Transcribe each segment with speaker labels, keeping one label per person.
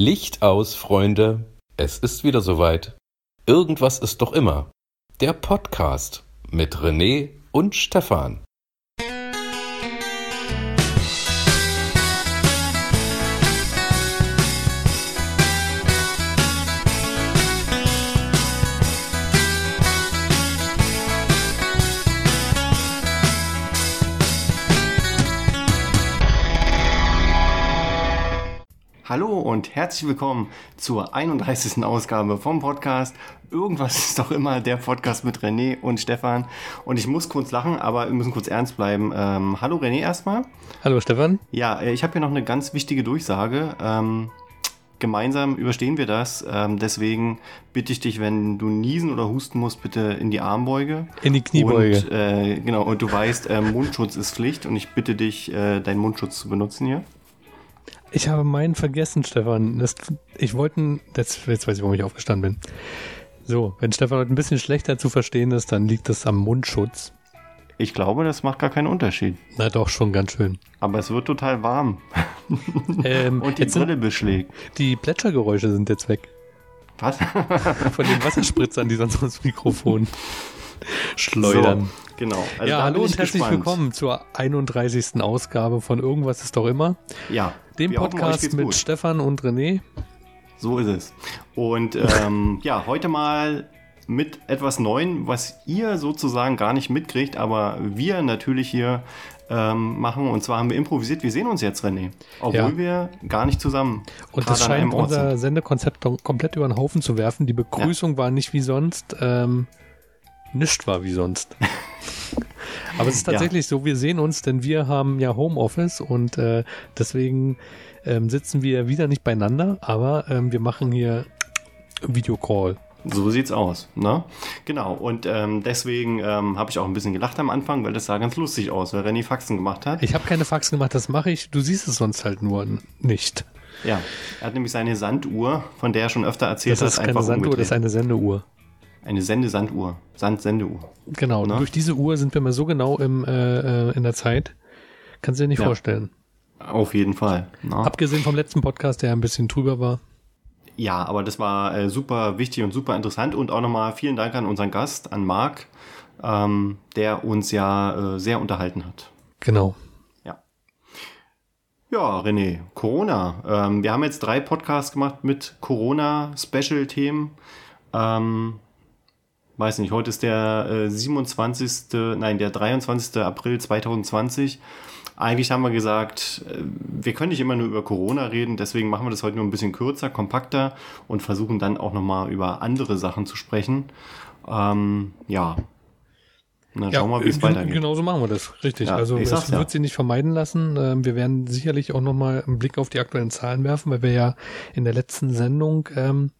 Speaker 1: Licht aus, Freunde. Es ist wieder soweit. Irgendwas ist doch immer. Der Podcast mit René und Stefan.
Speaker 2: Hallo und herzlich willkommen zur 31. Ausgabe vom Podcast. Irgendwas ist doch immer der Podcast mit René und Stefan. Und ich muss kurz lachen, aber wir müssen kurz ernst bleiben. Ähm, hallo René erstmal.
Speaker 3: Hallo Stefan.
Speaker 2: Ja, äh, ich habe hier noch eine ganz wichtige Durchsage. Ähm, gemeinsam überstehen wir das. Ähm, deswegen bitte ich dich, wenn du niesen oder husten musst, bitte in die Armbeuge.
Speaker 3: In die Kniebeuge.
Speaker 2: Und, äh, genau, und du weißt, äh, Mundschutz ist Pflicht und ich bitte dich, äh, deinen Mundschutz zu benutzen hier.
Speaker 3: Ich habe meinen vergessen, Stefan. Das, ich wollte, jetzt, jetzt weiß ich, warum ich aufgestanden bin. So, wenn Stefan heute ein bisschen schlechter zu verstehen ist, dann liegt das am Mundschutz.
Speaker 2: Ich glaube, das macht gar keinen Unterschied.
Speaker 3: Na doch, schon ganz schön.
Speaker 2: Aber es wird total warm.
Speaker 3: Ähm,
Speaker 2: Und die Brille beschlägt.
Speaker 3: Die Plätschergeräusche sind jetzt weg.
Speaker 2: Was?
Speaker 3: Von den Wasserspritzern, die sonst ins Mikrofon schleudern.
Speaker 2: So, genau. Also
Speaker 3: ja, hallo und
Speaker 2: ich
Speaker 3: herzlich
Speaker 2: gespannt.
Speaker 3: willkommen zur 31. Ausgabe von Irgendwas ist doch immer.
Speaker 2: Ja.
Speaker 3: Dem
Speaker 2: wir
Speaker 3: Podcast mit
Speaker 2: gut.
Speaker 3: Stefan und René.
Speaker 2: So ist es. Und ähm, ja, heute mal mit etwas Neuem, was ihr sozusagen gar nicht mitkriegt, aber wir natürlich hier ähm, machen. Und zwar haben wir improvisiert. Wir sehen uns jetzt, René. Obwohl
Speaker 3: Ja.
Speaker 2: wir gar nicht zusammen
Speaker 3: Und das scheint
Speaker 2: Ort sind.
Speaker 3: unser Sendekonzept komplett über den Haufen zu werfen. Die Begrüßung war nicht wie sonst. Ähm, nicht war wie sonst. Aber es ist
Speaker 2: Ja.
Speaker 3: tatsächlich so, wir sehen uns, denn wir haben ja Homeoffice und äh, deswegen ähm, sitzen wir wieder nicht beieinander, aber ähm, wir machen hier Videocall.
Speaker 2: So sieht's aus, ne? Genau, und ähm, deswegen ähm, habe ich auch ein bisschen gelacht am Anfang, weil das sah ganz lustig aus, weil René Faxen gemacht hat.
Speaker 3: Ich habe keine Faxen gemacht, das mache ich. Du siehst es sonst halt nur nicht.
Speaker 2: Ja, er hat nämlich seine Sanduhr, von der er schon öfter erzählt
Speaker 3: Das ist
Speaker 2: hat,
Speaker 3: keine
Speaker 2: einfach
Speaker 3: Sanduhr, das ist
Speaker 2: umgedreht.
Speaker 3: eine Sendeuhr.
Speaker 2: Eine Sendesanduhr. Sandsenduhr.
Speaker 3: Genau,
Speaker 2: Na?
Speaker 3: durch diese Uhr sind wir mal so genau im, äh, äh, in der Zeit. Kannst du dir nicht
Speaker 2: Ja.
Speaker 3: vorstellen.
Speaker 2: Auf jeden Fall. Ne?
Speaker 3: Abgesehen vom letzten Podcast, der ein bisschen drüber war.
Speaker 2: Ja, aber das war äh, super wichtig und super interessant. Und auch nochmal vielen Dank an unseren Gast, an Marc, ähm, der uns ja äh, sehr unterhalten hat.
Speaker 3: Genau.
Speaker 2: Ja. Ja, René, Corona. Ähm, wir haben jetzt drei Podcasts gemacht mit Corona-Special-Themen. Ähm, weiß nicht, heute ist der äh, 27., nein, der 23. April 2020. Eigentlich haben wir gesagt, äh, wir können nicht immer nur über Corona reden, deswegen machen wir das heute nur ein bisschen kürzer, kompakter und versuchen dann auch nochmal über andere Sachen zu sprechen. Ähm, ja. Und dann schauen wir mal, wie es weitergeht.
Speaker 3: Genau so machen wir das, richtig.
Speaker 2: Ja,
Speaker 3: also
Speaker 2: ich
Speaker 3: es wird
Speaker 2: ja.
Speaker 3: sie nicht vermeiden lassen. Ähm, Wir werden sicherlich auch nochmal einen Blick auf die aktuellen Zahlen werfen, weil wir ja in der letzten Sendung ähm,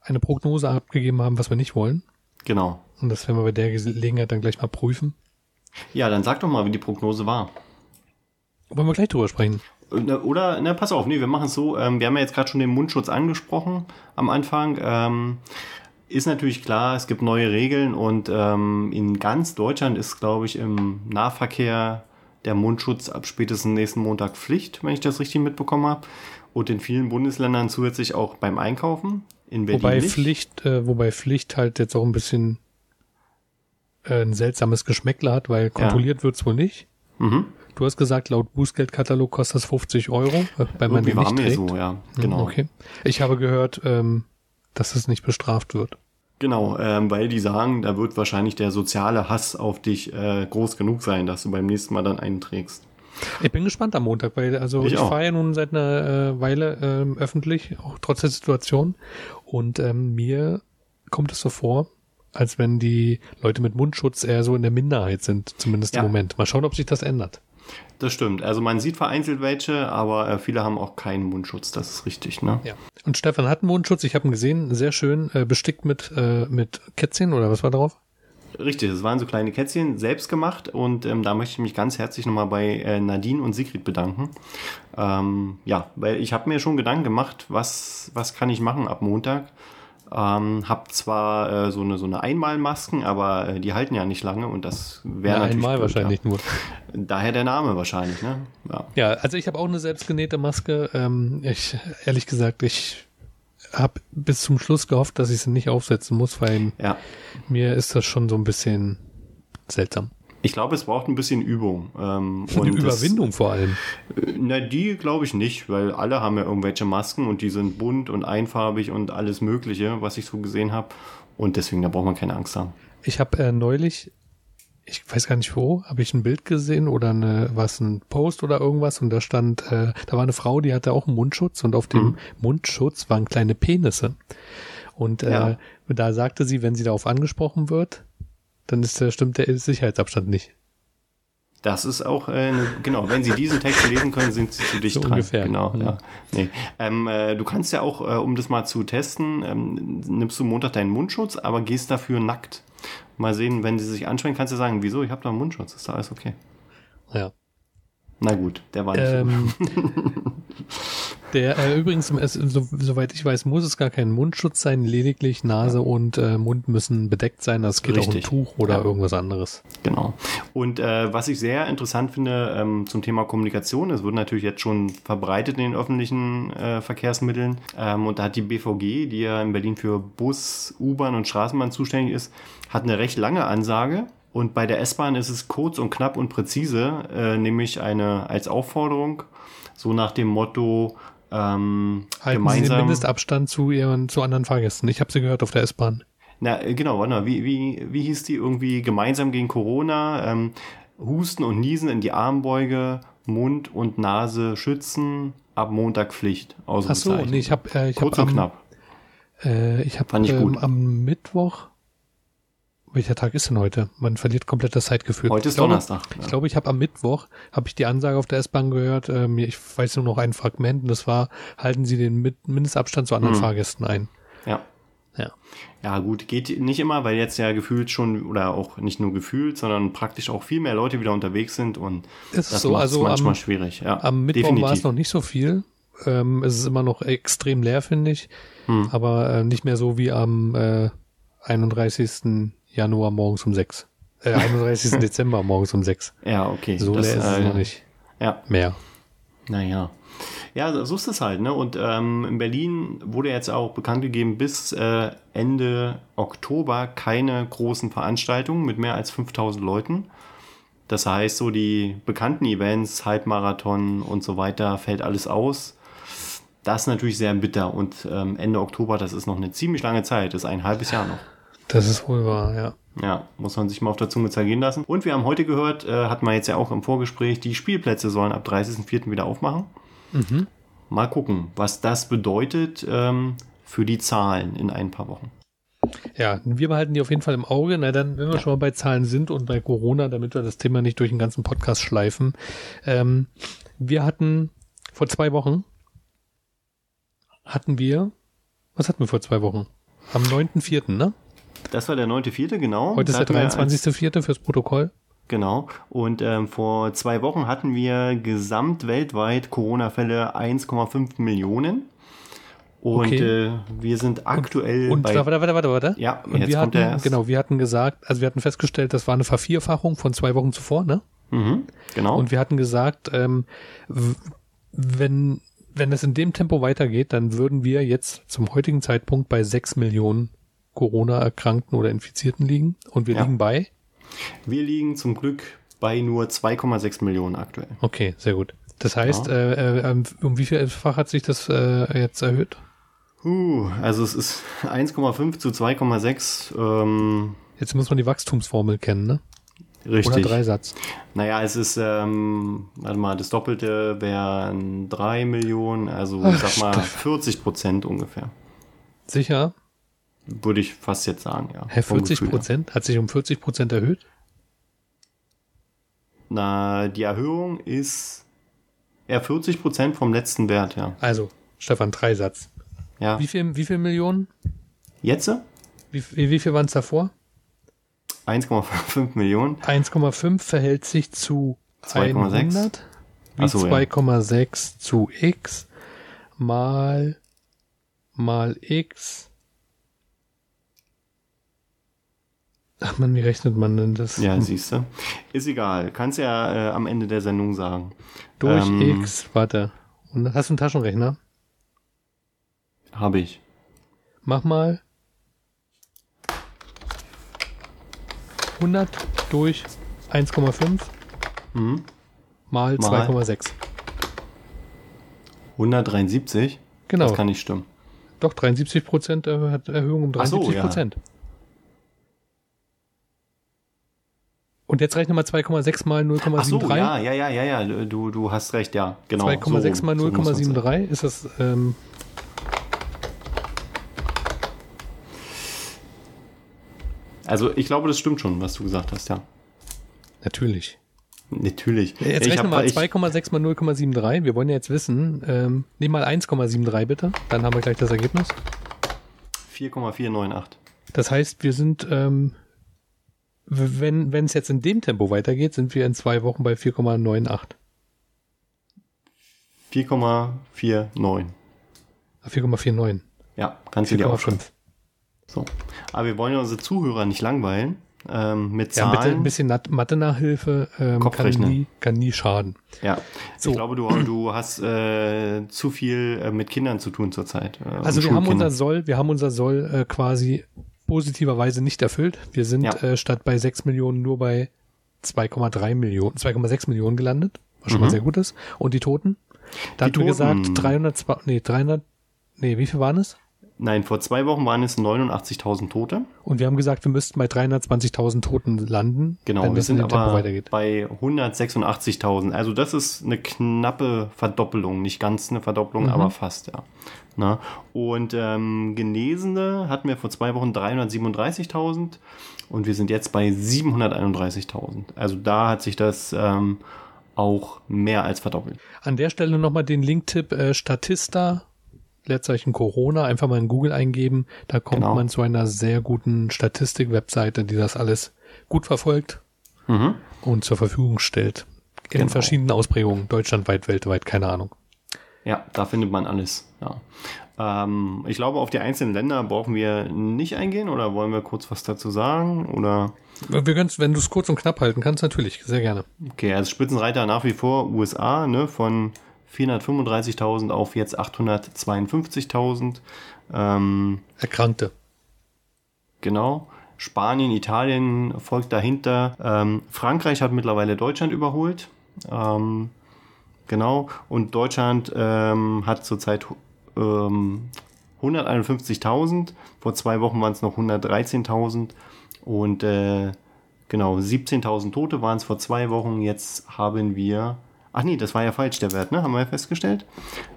Speaker 3: eine Prognose abgegeben haben, was wir nicht wollen.
Speaker 2: Genau.
Speaker 3: Und das werden wir bei der Gelegenheit dann gleich mal prüfen.
Speaker 2: Ja, dann sag doch mal, wie die Prognose war.
Speaker 3: Wollen wir gleich drüber sprechen?
Speaker 2: Ne, Oder, na, pass auf, nee, wir machen es so. Ähm, wir haben ja jetzt gerade schon den Mundschutz angesprochen am Anfang. Ähm, ist natürlich klar, es gibt neue Regeln und ähm, in ganz Deutschland ist, glaube ich, im Nahverkehr der Mundschutz ab spätestens nächsten Montag Pflicht, wenn ich das richtig mitbekommen habe. Und in vielen Bundesländern zusätzlich auch beim Einkaufen. In Berlin
Speaker 3: Wobei
Speaker 2: nicht.
Speaker 3: Pflicht, äh, wobei Pflicht halt jetzt auch ein bisschen äh, ein seltsames Geschmäckle hat, weil kontrolliert wird's wohl nicht.
Speaker 2: Mhm.
Speaker 3: Du hast gesagt, laut Bußgeldkatalog kostet das 50 Euro, äh, weil man den
Speaker 2: war
Speaker 3: nicht trägt.
Speaker 2: so, ja.
Speaker 3: Hm,
Speaker 2: Genau.
Speaker 3: Okay. Ich habe gehört, ähm, dass es nicht bestraft wird.
Speaker 2: Genau, ähm, weil die sagen, da wird wahrscheinlich der soziale Hass auf dich äh, groß genug sein, dass du beim nächsten Mal dann einen trägst.
Speaker 3: Ich bin gespannt am Montag, weil also
Speaker 2: Ich
Speaker 3: ich, fahre ja nun seit einer äh, Weile ähm, öffentlich, auch trotz der Situation. Und ähm, mir kommt es so vor, als wenn die Leute mit Mundschutz eher so in der Minderheit sind, zumindest
Speaker 2: Ja.
Speaker 3: im Moment. Mal schauen, ob sich das ändert.
Speaker 2: Das stimmt. Also man sieht vereinzelt welche, aber äh, viele haben auch keinen Mundschutz. Das ist richtig, ne?
Speaker 3: Ja. Und Stefan hat einen Mundschutz, ich habe ihn gesehen, sehr schön, äh, bestickt mit, äh, mit Kätzchen oder was war drauf?
Speaker 2: Richtig, das waren so kleine Kätzchen, selbst gemacht und ähm, da möchte ich mich ganz herzlich nochmal bei äh, Nadine und Sigrid bedanken. Ähm, ja, weil ich habe mir schon Gedanken gemacht, was, was kann ich machen ab Montag. Ähm, hab zwar äh, so eine so eine Einmalmasken, aber äh, die halten ja nicht lange und das wäre
Speaker 3: Ja,
Speaker 2: natürlich
Speaker 3: einmal
Speaker 2: blöd,
Speaker 3: wahrscheinlich nur.
Speaker 2: Ja. Daher der Name wahrscheinlich, ne? Ja.
Speaker 3: Ja, also ich habe auch eine selbstgenähte Maske. Ähm, ich, ehrlich gesagt, ich habe bis zum Schluss gehofft, dass ich sie nicht aufsetzen muss, weil
Speaker 2: ja.
Speaker 3: mir ist das schon so ein bisschen seltsam.
Speaker 2: Ich glaube, es braucht ein bisschen Übung. Ähm,
Speaker 3: Eine
Speaker 2: und das-
Speaker 3: Überwindung vor allem.
Speaker 2: Äh, Na, die glaube ich nicht, weil alle haben ja irgendwelche Masken und die sind bunt und einfarbig und alles Mögliche, was ich so gesehen habe. Und deswegen, da braucht man keine Angst haben.
Speaker 3: Ich habe äh, neulich, ich weiß gar nicht wo, habe ich ein Bild gesehen oder eine, was ein Post oder irgendwas und da stand, äh, da war eine Frau, die hatte auch einen Mundschutz und auf dem
Speaker 2: Mhm.
Speaker 3: Mundschutz waren kleine Penisse. Und äh,
Speaker 2: Ja.
Speaker 3: da sagte sie, wenn sie darauf angesprochen wird, dann ist der, stimmt der Sicherheitsabstand nicht.
Speaker 2: Das ist auch, äh, ne, genau, wenn Sie diesen Text lesen können, sind Sie zu dicht
Speaker 3: So
Speaker 2: dran.
Speaker 3: ungefähr.
Speaker 2: Genau,
Speaker 3: Ja.
Speaker 2: ja. Nee. Ähm, äh, du kannst ja auch, äh, um das mal zu testen, ähm, nimmst du Montag deinen Mundschutz, aber gehst dafür nackt. Mal sehen, wenn sie sich ansprechen, kannst du sagen, wieso, ich habe da einen Mundschutz, ist da alles okay.
Speaker 3: Ja.
Speaker 2: Na gut, der war nicht so.
Speaker 3: Ähm, der äh, übrigens, es, so, soweit ich weiß, muss es gar kein Mundschutz sein, lediglich Nase und äh, Mund müssen bedeckt sein. Das geht
Speaker 2: Richtig.
Speaker 3: auch ein Tuch oder
Speaker 2: Ja.
Speaker 3: irgendwas anderes.
Speaker 2: Genau. Und äh, was ich sehr interessant finde ähm, zum Thema Kommunikation, es wird natürlich jetzt schon verbreitet in den öffentlichen äh, Verkehrsmitteln. Ähm, und da hat die BVG, die ja in Berlin für Bus, U-Bahn und Straßenbahn zuständig ist, hat eine recht lange Ansage. Und bei der S-Bahn ist es kurz und knapp und präzise, äh, nämlich eine als Aufforderung, so nach dem Motto ähm,
Speaker 3: Halten Sie den
Speaker 2: gemeinsam.
Speaker 3: Mindestabstand zu ihren, zu anderen Fahrgästen. Ich habe sie gehört auf der S-Bahn.
Speaker 2: Na, äh, genau, warte mal, wie, wie, wie hieß die irgendwie gemeinsam gegen Corona? Ähm, Husten und Niesen in die Armbeuge, Mund und Nase schützen, ab Montag Pflicht.
Speaker 3: Ach so, nee, ich habe äh, ich hab
Speaker 2: Kurz und
Speaker 3: am,
Speaker 2: knapp.
Speaker 3: Äh, ich habe ähm, am Mittwoch. Welcher Tag ist denn heute? Man verliert komplett das Zeitgefühl.
Speaker 2: Heute
Speaker 3: Ich
Speaker 2: ist
Speaker 3: glaube,
Speaker 2: Donnerstag.
Speaker 3: Ich glaube, ich habe am Mittwoch habe ich die Ansage auf der S-Bahn gehört. Ähm, ich weiß nur noch ein Fragment. Und das war: Halten Sie den Mit Mindestabstand zu anderen
Speaker 2: Hm.
Speaker 3: Fahrgästen ein.
Speaker 2: Ja.
Speaker 3: Ja.
Speaker 2: Ja, gut, geht nicht immer, weil jetzt ja gefühlt schon, oder auch nicht nur gefühlt, sondern praktisch auch viel mehr Leute wieder unterwegs sind und
Speaker 3: Ist
Speaker 2: das
Speaker 3: so,
Speaker 2: macht
Speaker 3: also
Speaker 2: manchmal
Speaker 3: am,
Speaker 2: schwierig. Ja,
Speaker 3: am Mittwoch war es noch nicht so viel. Ähm, es ist immer noch extrem leer, finde ich.
Speaker 2: Hm.
Speaker 3: Aber äh, nicht mehr so wie am äh, 31. Januar morgens um sechs. Äh, 31. Dezember morgens um sechs.
Speaker 2: Ja, okay.
Speaker 3: So
Speaker 2: das,
Speaker 3: leer ist es
Speaker 2: äh,
Speaker 3: noch nicht
Speaker 2: Ja,
Speaker 3: mehr.
Speaker 2: Naja. Ja, so ist es halt, ne? Und ähm, in Berlin wurde jetzt auch bekannt gegeben, bis äh, Ende Oktober keine großen Veranstaltungen mit mehr als 5000 Leuten. Das heißt, so die bekannten Events, Halbmarathon und so weiter, fällt alles aus. Das ist natürlich sehr bitter. Und ähm, Ende Oktober, das ist noch eine ziemlich lange Zeit, das ist ein halbes Jahr noch.
Speaker 3: Das ist wohl wahr, ja.
Speaker 2: Ja, muss man sich mal auf der Zunge zergehen lassen. Und wir haben heute gehört, äh, hat man jetzt ja auch im Vorgespräch, die Spielplätze sollen ab 30.04. wieder aufmachen.
Speaker 3: Mhm.
Speaker 2: Mal gucken, was das bedeutet ähm, für die Zahlen in ein paar Wochen.
Speaker 3: Ja, wir behalten die auf jeden Fall im Auge. Na dann, wenn wir
Speaker 2: Ja.
Speaker 3: schon mal bei Zahlen sind und bei Corona, damit wir das Thema nicht durch den ganzen Podcast schleifen. Ähm, wir hatten vor zwei Wochen, hatten wir, was hatten wir vor zwei Wochen? Am 9.4., ne?
Speaker 2: Das war der 9.4., genau.
Speaker 3: Heute ist der
Speaker 2: hatten wir als-
Speaker 3: 23.4. fürs Protokoll.
Speaker 2: Genau. Und ähm, vor zwei Wochen hatten wir gesamt weltweit Corona-Fälle 1,5 Millionen. Und
Speaker 3: Okay.
Speaker 2: äh, wir sind aktuell
Speaker 3: Und
Speaker 2: bei...
Speaker 3: warte, warte, warte, warte.
Speaker 2: Ja,
Speaker 3: und
Speaker 2: jetzt
Speaker 3: wir
Speaker 2: kommt
Speaker 3: hatten,
Speaker 2: der erst.
Speaker 3: genau, wir hatten gesagt, also wir hatten festgestellt, das war eine Vervierfachung von zwei Wochen zuvor, ne?
Speaker 2: Mhm, genau.
Speaker 3: Und wir hatten gesagt, ähm, wenn, wenn es in dem Tempo weitergeht, dann würden wir jetzt zum heutigen Zeitpunkt bei sechs Millionen Corona-Erkrankten oder Infizierten liegen. Und wir
Speaker 2: Ja.
Speaker 3: liegen bei,
Speaker 2: wir liegen zum Glück bei nur 2,6 Millionen aktuell.
Speaker 3: okay, sehr gut. Das heißt,
Speaker 2: Ja.
Speaker 3: äh, äh, ähm, um wie viel Fach hat sich das äh, jetzt erhöht?
Speaker 2: Uh, also es ist 1,5 zu 2,6. Ähm,
Speaker 3: Jetzt muss man die Wachstumsformel kennen, ne?
Speaker 2: richtig.
Speaker 3: Oder Dreisatz.
Speaker 2: Naja, es ist, ähm, warte mal, das Doppelte wären 3 Millionen, also ich sag mal 40 Prozent ungefähr.
Speaker 3: Sicher?
Speaker 2: Würde ich fast jetzt sagen, ja. Vom
Speaker 3: 40
Speaker 2: Gefühl her.
Speaker 3: Prozent? Hat sich um 40 Prozent erhöht?
Speaker 2: Na, die Erhöhung ist eher 40 Prozent vom letzten Wert, ja.
Speaker 3: Also, Stefan, Dreisatz.
Speaker 2: Ja.
Speaker 3: Wie viel, wie viel Millionen?
Speaker 2: Jetzt?
Speaker 3: Wie, wie, wie viel waren es davor?
Speaker 2: 1,5 Millionen.
Speaker 3: 1,5 verhält sich zu
Speaker 2: 2,6.
Speaker 3: 100 wie
Speaker 2: Ach so, ja.
Speaker 3: 2,6 zu x mal mal x Ach man, wie rechnet man denn das?
Speaker 2: Ja, siehst du. Ist egal. Kannst ja äh, am Ende der Sendung sagen.
Speaker 3: Durch
Speaker 2: Ähm,
Speaker 3: X, warte. Und hast du einen Taschenrechner?
Speaker 2: Habe ich.
Speaker 3: Mach mal 100 durch 1,5
Speaker 2: Mhm.
Speaker 3: mal
Speaker 2: Mal.
Speaker 3: 2,6.
Speaker 2: 173?
Speaker 3: Genau.
Speaker 2: Das kann nicht stimmen.
Speaker 3: Doch, 73 Prozent Erhöhung um
Speaker 2: Ach so,
Speaker 3: 73
Speaker 2: ja.
Speaker 3: Prozent. Und jetzt rechne mal 2,6 mal
Speaker 2: Ach so,
Speaker 3: 0,73.
Speaker 2: ja, ja, ja, ja, ja. Du, du hast recht, ja. Genau.
Speaker 3: 2,6
Speaker 2: so
Speaker 3: mal
Speaker 2: rum. So muss man's sagen.
Speaker 3: 0,73 ist das, ähm,
Speaker 2: Also ich glaube, das stimmt schon, was du gesagt hast, ja.
Speaker 3: natürlich.
Speaker 2: Natürlich.
Speaker 3: Jetzt
Speaker 2: ich
Speaker 3: rechne mal
Speaker 2: ich-
Speaker 3: 2,6 mal 0,73. Wir wollen ja jetzt wissen, ähm, nimm mal 1,73 bitte, dann haben wir gleich das Ergebnis.
Speaker 2: 4,498.
Speaker 3: Das heißt, wir sind, ähm, wenn wenn es jetzt in dem Tempo weitergeht, sind wir in zwei Wochen bei 4,98.
Speaker 2: 4,49.
Speaker 3: Ah, 4,49.
Speaker 2: Ja, kannst du dir.
Speaker 3: 4,5.
Speaker 2: So. Aber wir wollen ja unsere Zuhörer nicht langweilen ähm, mit
Speaker 3: Ja, bitte
Speaker 2: Zahlen.
Speaker 3: ein bisschen Mathe-Nachhilfe ähm, kann, nie, kann nie schaden.
Speaker 2: Ja,
Speaker 3: So.
Speaker 2: ich glaube, du, du hast äh, zu viel äh, mit Kindern zu tun zurzeit. Äh,
Speaker 3: Also wir haben unser Soll, wir haben unser Soll äh, quasi positiverweise nicht erfüllt. Wir sind
Speaker 2: Ja.
Speaker 3: äh, statt bei 6 Millionen nur bei 2,3 Millionen, 2,6 Millionen gelandet, was schon
Speaker 2: Mhm.
Speaker 3: mal sehr gut ist. Und die Toten? Da
Speaker 2: Die
Speaker 3: hatten wir gesagt,
Speaker 2: Toten.
Speaker 3: 300, nee, 300, nee, wie viel waren es?
Speaker 2: Nein, vor zwei Wochen waren es 89.000 Tote.
Speaker 3: Und wir haben gesagt, wir müssten bei 320.000 Toten landen,
Speaker 2: Genau,
Speaker 3: wenn
Speaker 2: wir sind aber
Speaker 3: weitergeht.
Speaker 2: bei 186.000. Also das ist eine knappe Verdoppelung, nicht ganz eine Verdoppelung,
Speaker 3: Mhm.
Speaker 2: aber fast, ja. Na? Und ähm, Genesene hatten wir vor zwei Wochen 337.000 und wir sind jetzt bei 731.000. Also da hat sich das ähm, auch mehr als verdoppelt.
Speaker 3: An der Stelle nochmal den Linktipp äh, Statista, Leerzeichen Corona, einfach mal in Google eingeben. Da kommt
Speaker 2: Genau.
Speaker 3: man zu einer sehr guten Statistik-Webseite, die das alles gut verfolgt
Speaker 2: Mhm.
Speaker 3: und zur Verfügung stellt. In
Speaker 2: Genau.
Speaker 3: verschiedenen Ausprägungen, deutschlandweit, weltweit, keine Ahnung.
Speaker 2: Ja, da findet man alles. Ja. Ähm, ich glaube, auf die einzelnen Länder brauchen wir nicht eingehen oder wollen wir kurz was dazu sagen? Oder
Speaker 3: Wir können wenn du es kurz und knapp halten kannst, natürlich, sehr gerne.
Speaker 2: okay, als Spitzenreiter nach wie vor USA, ne, von 435.000 auf jetzt 852.000. Ähm,
Speaker 3: Erkrankte.
Speaker 2: genau. Spanien, Italien folgt dahinter. Ähm, Frankreich hat mittlerweile Deutschland überholt. Ähm, genau. Und Deutschland ähm, hat zurzeit ähm, 151.000. Vor zwei Wochen waren es noch 113.000. Und äh, genau, 17.000 Tote waren es vor zwei Wochen. Jetzt haben wir. Ach nee, das war ja falsch, der Wert, ne? Haben wir ja festgestellt.